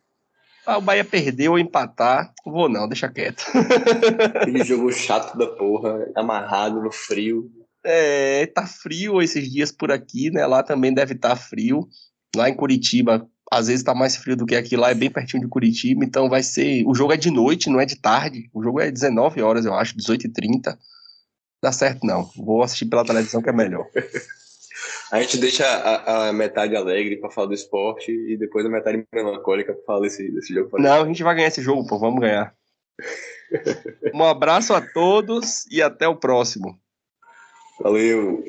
Ah, o Bahia perdeu ou empatar, vou não, deixa quieto. Aquele jogo chato da porra, amarrado no frio. É, tá frio esses dias por aqui, né? Lá também deve estar tá frio. Lá em Curitiba às vezes tá mais frio do que aqui lá, é bem pertinho de Curitiba, então vai ser. O jogo é de noite, não é de tarde. O jogo é 19 horas, eu acho, 18h30. Dá certo, não. Vou assistir pela televisão que é melhor. A gente deixa a, a metade alegre para falar do esporte e depois a metade melancólica para falar desse, desse jogo. Não, a gente vai ganhar esse jogo, pô, vamos ganhar. um abraço a todos e até o próximo. Valeu.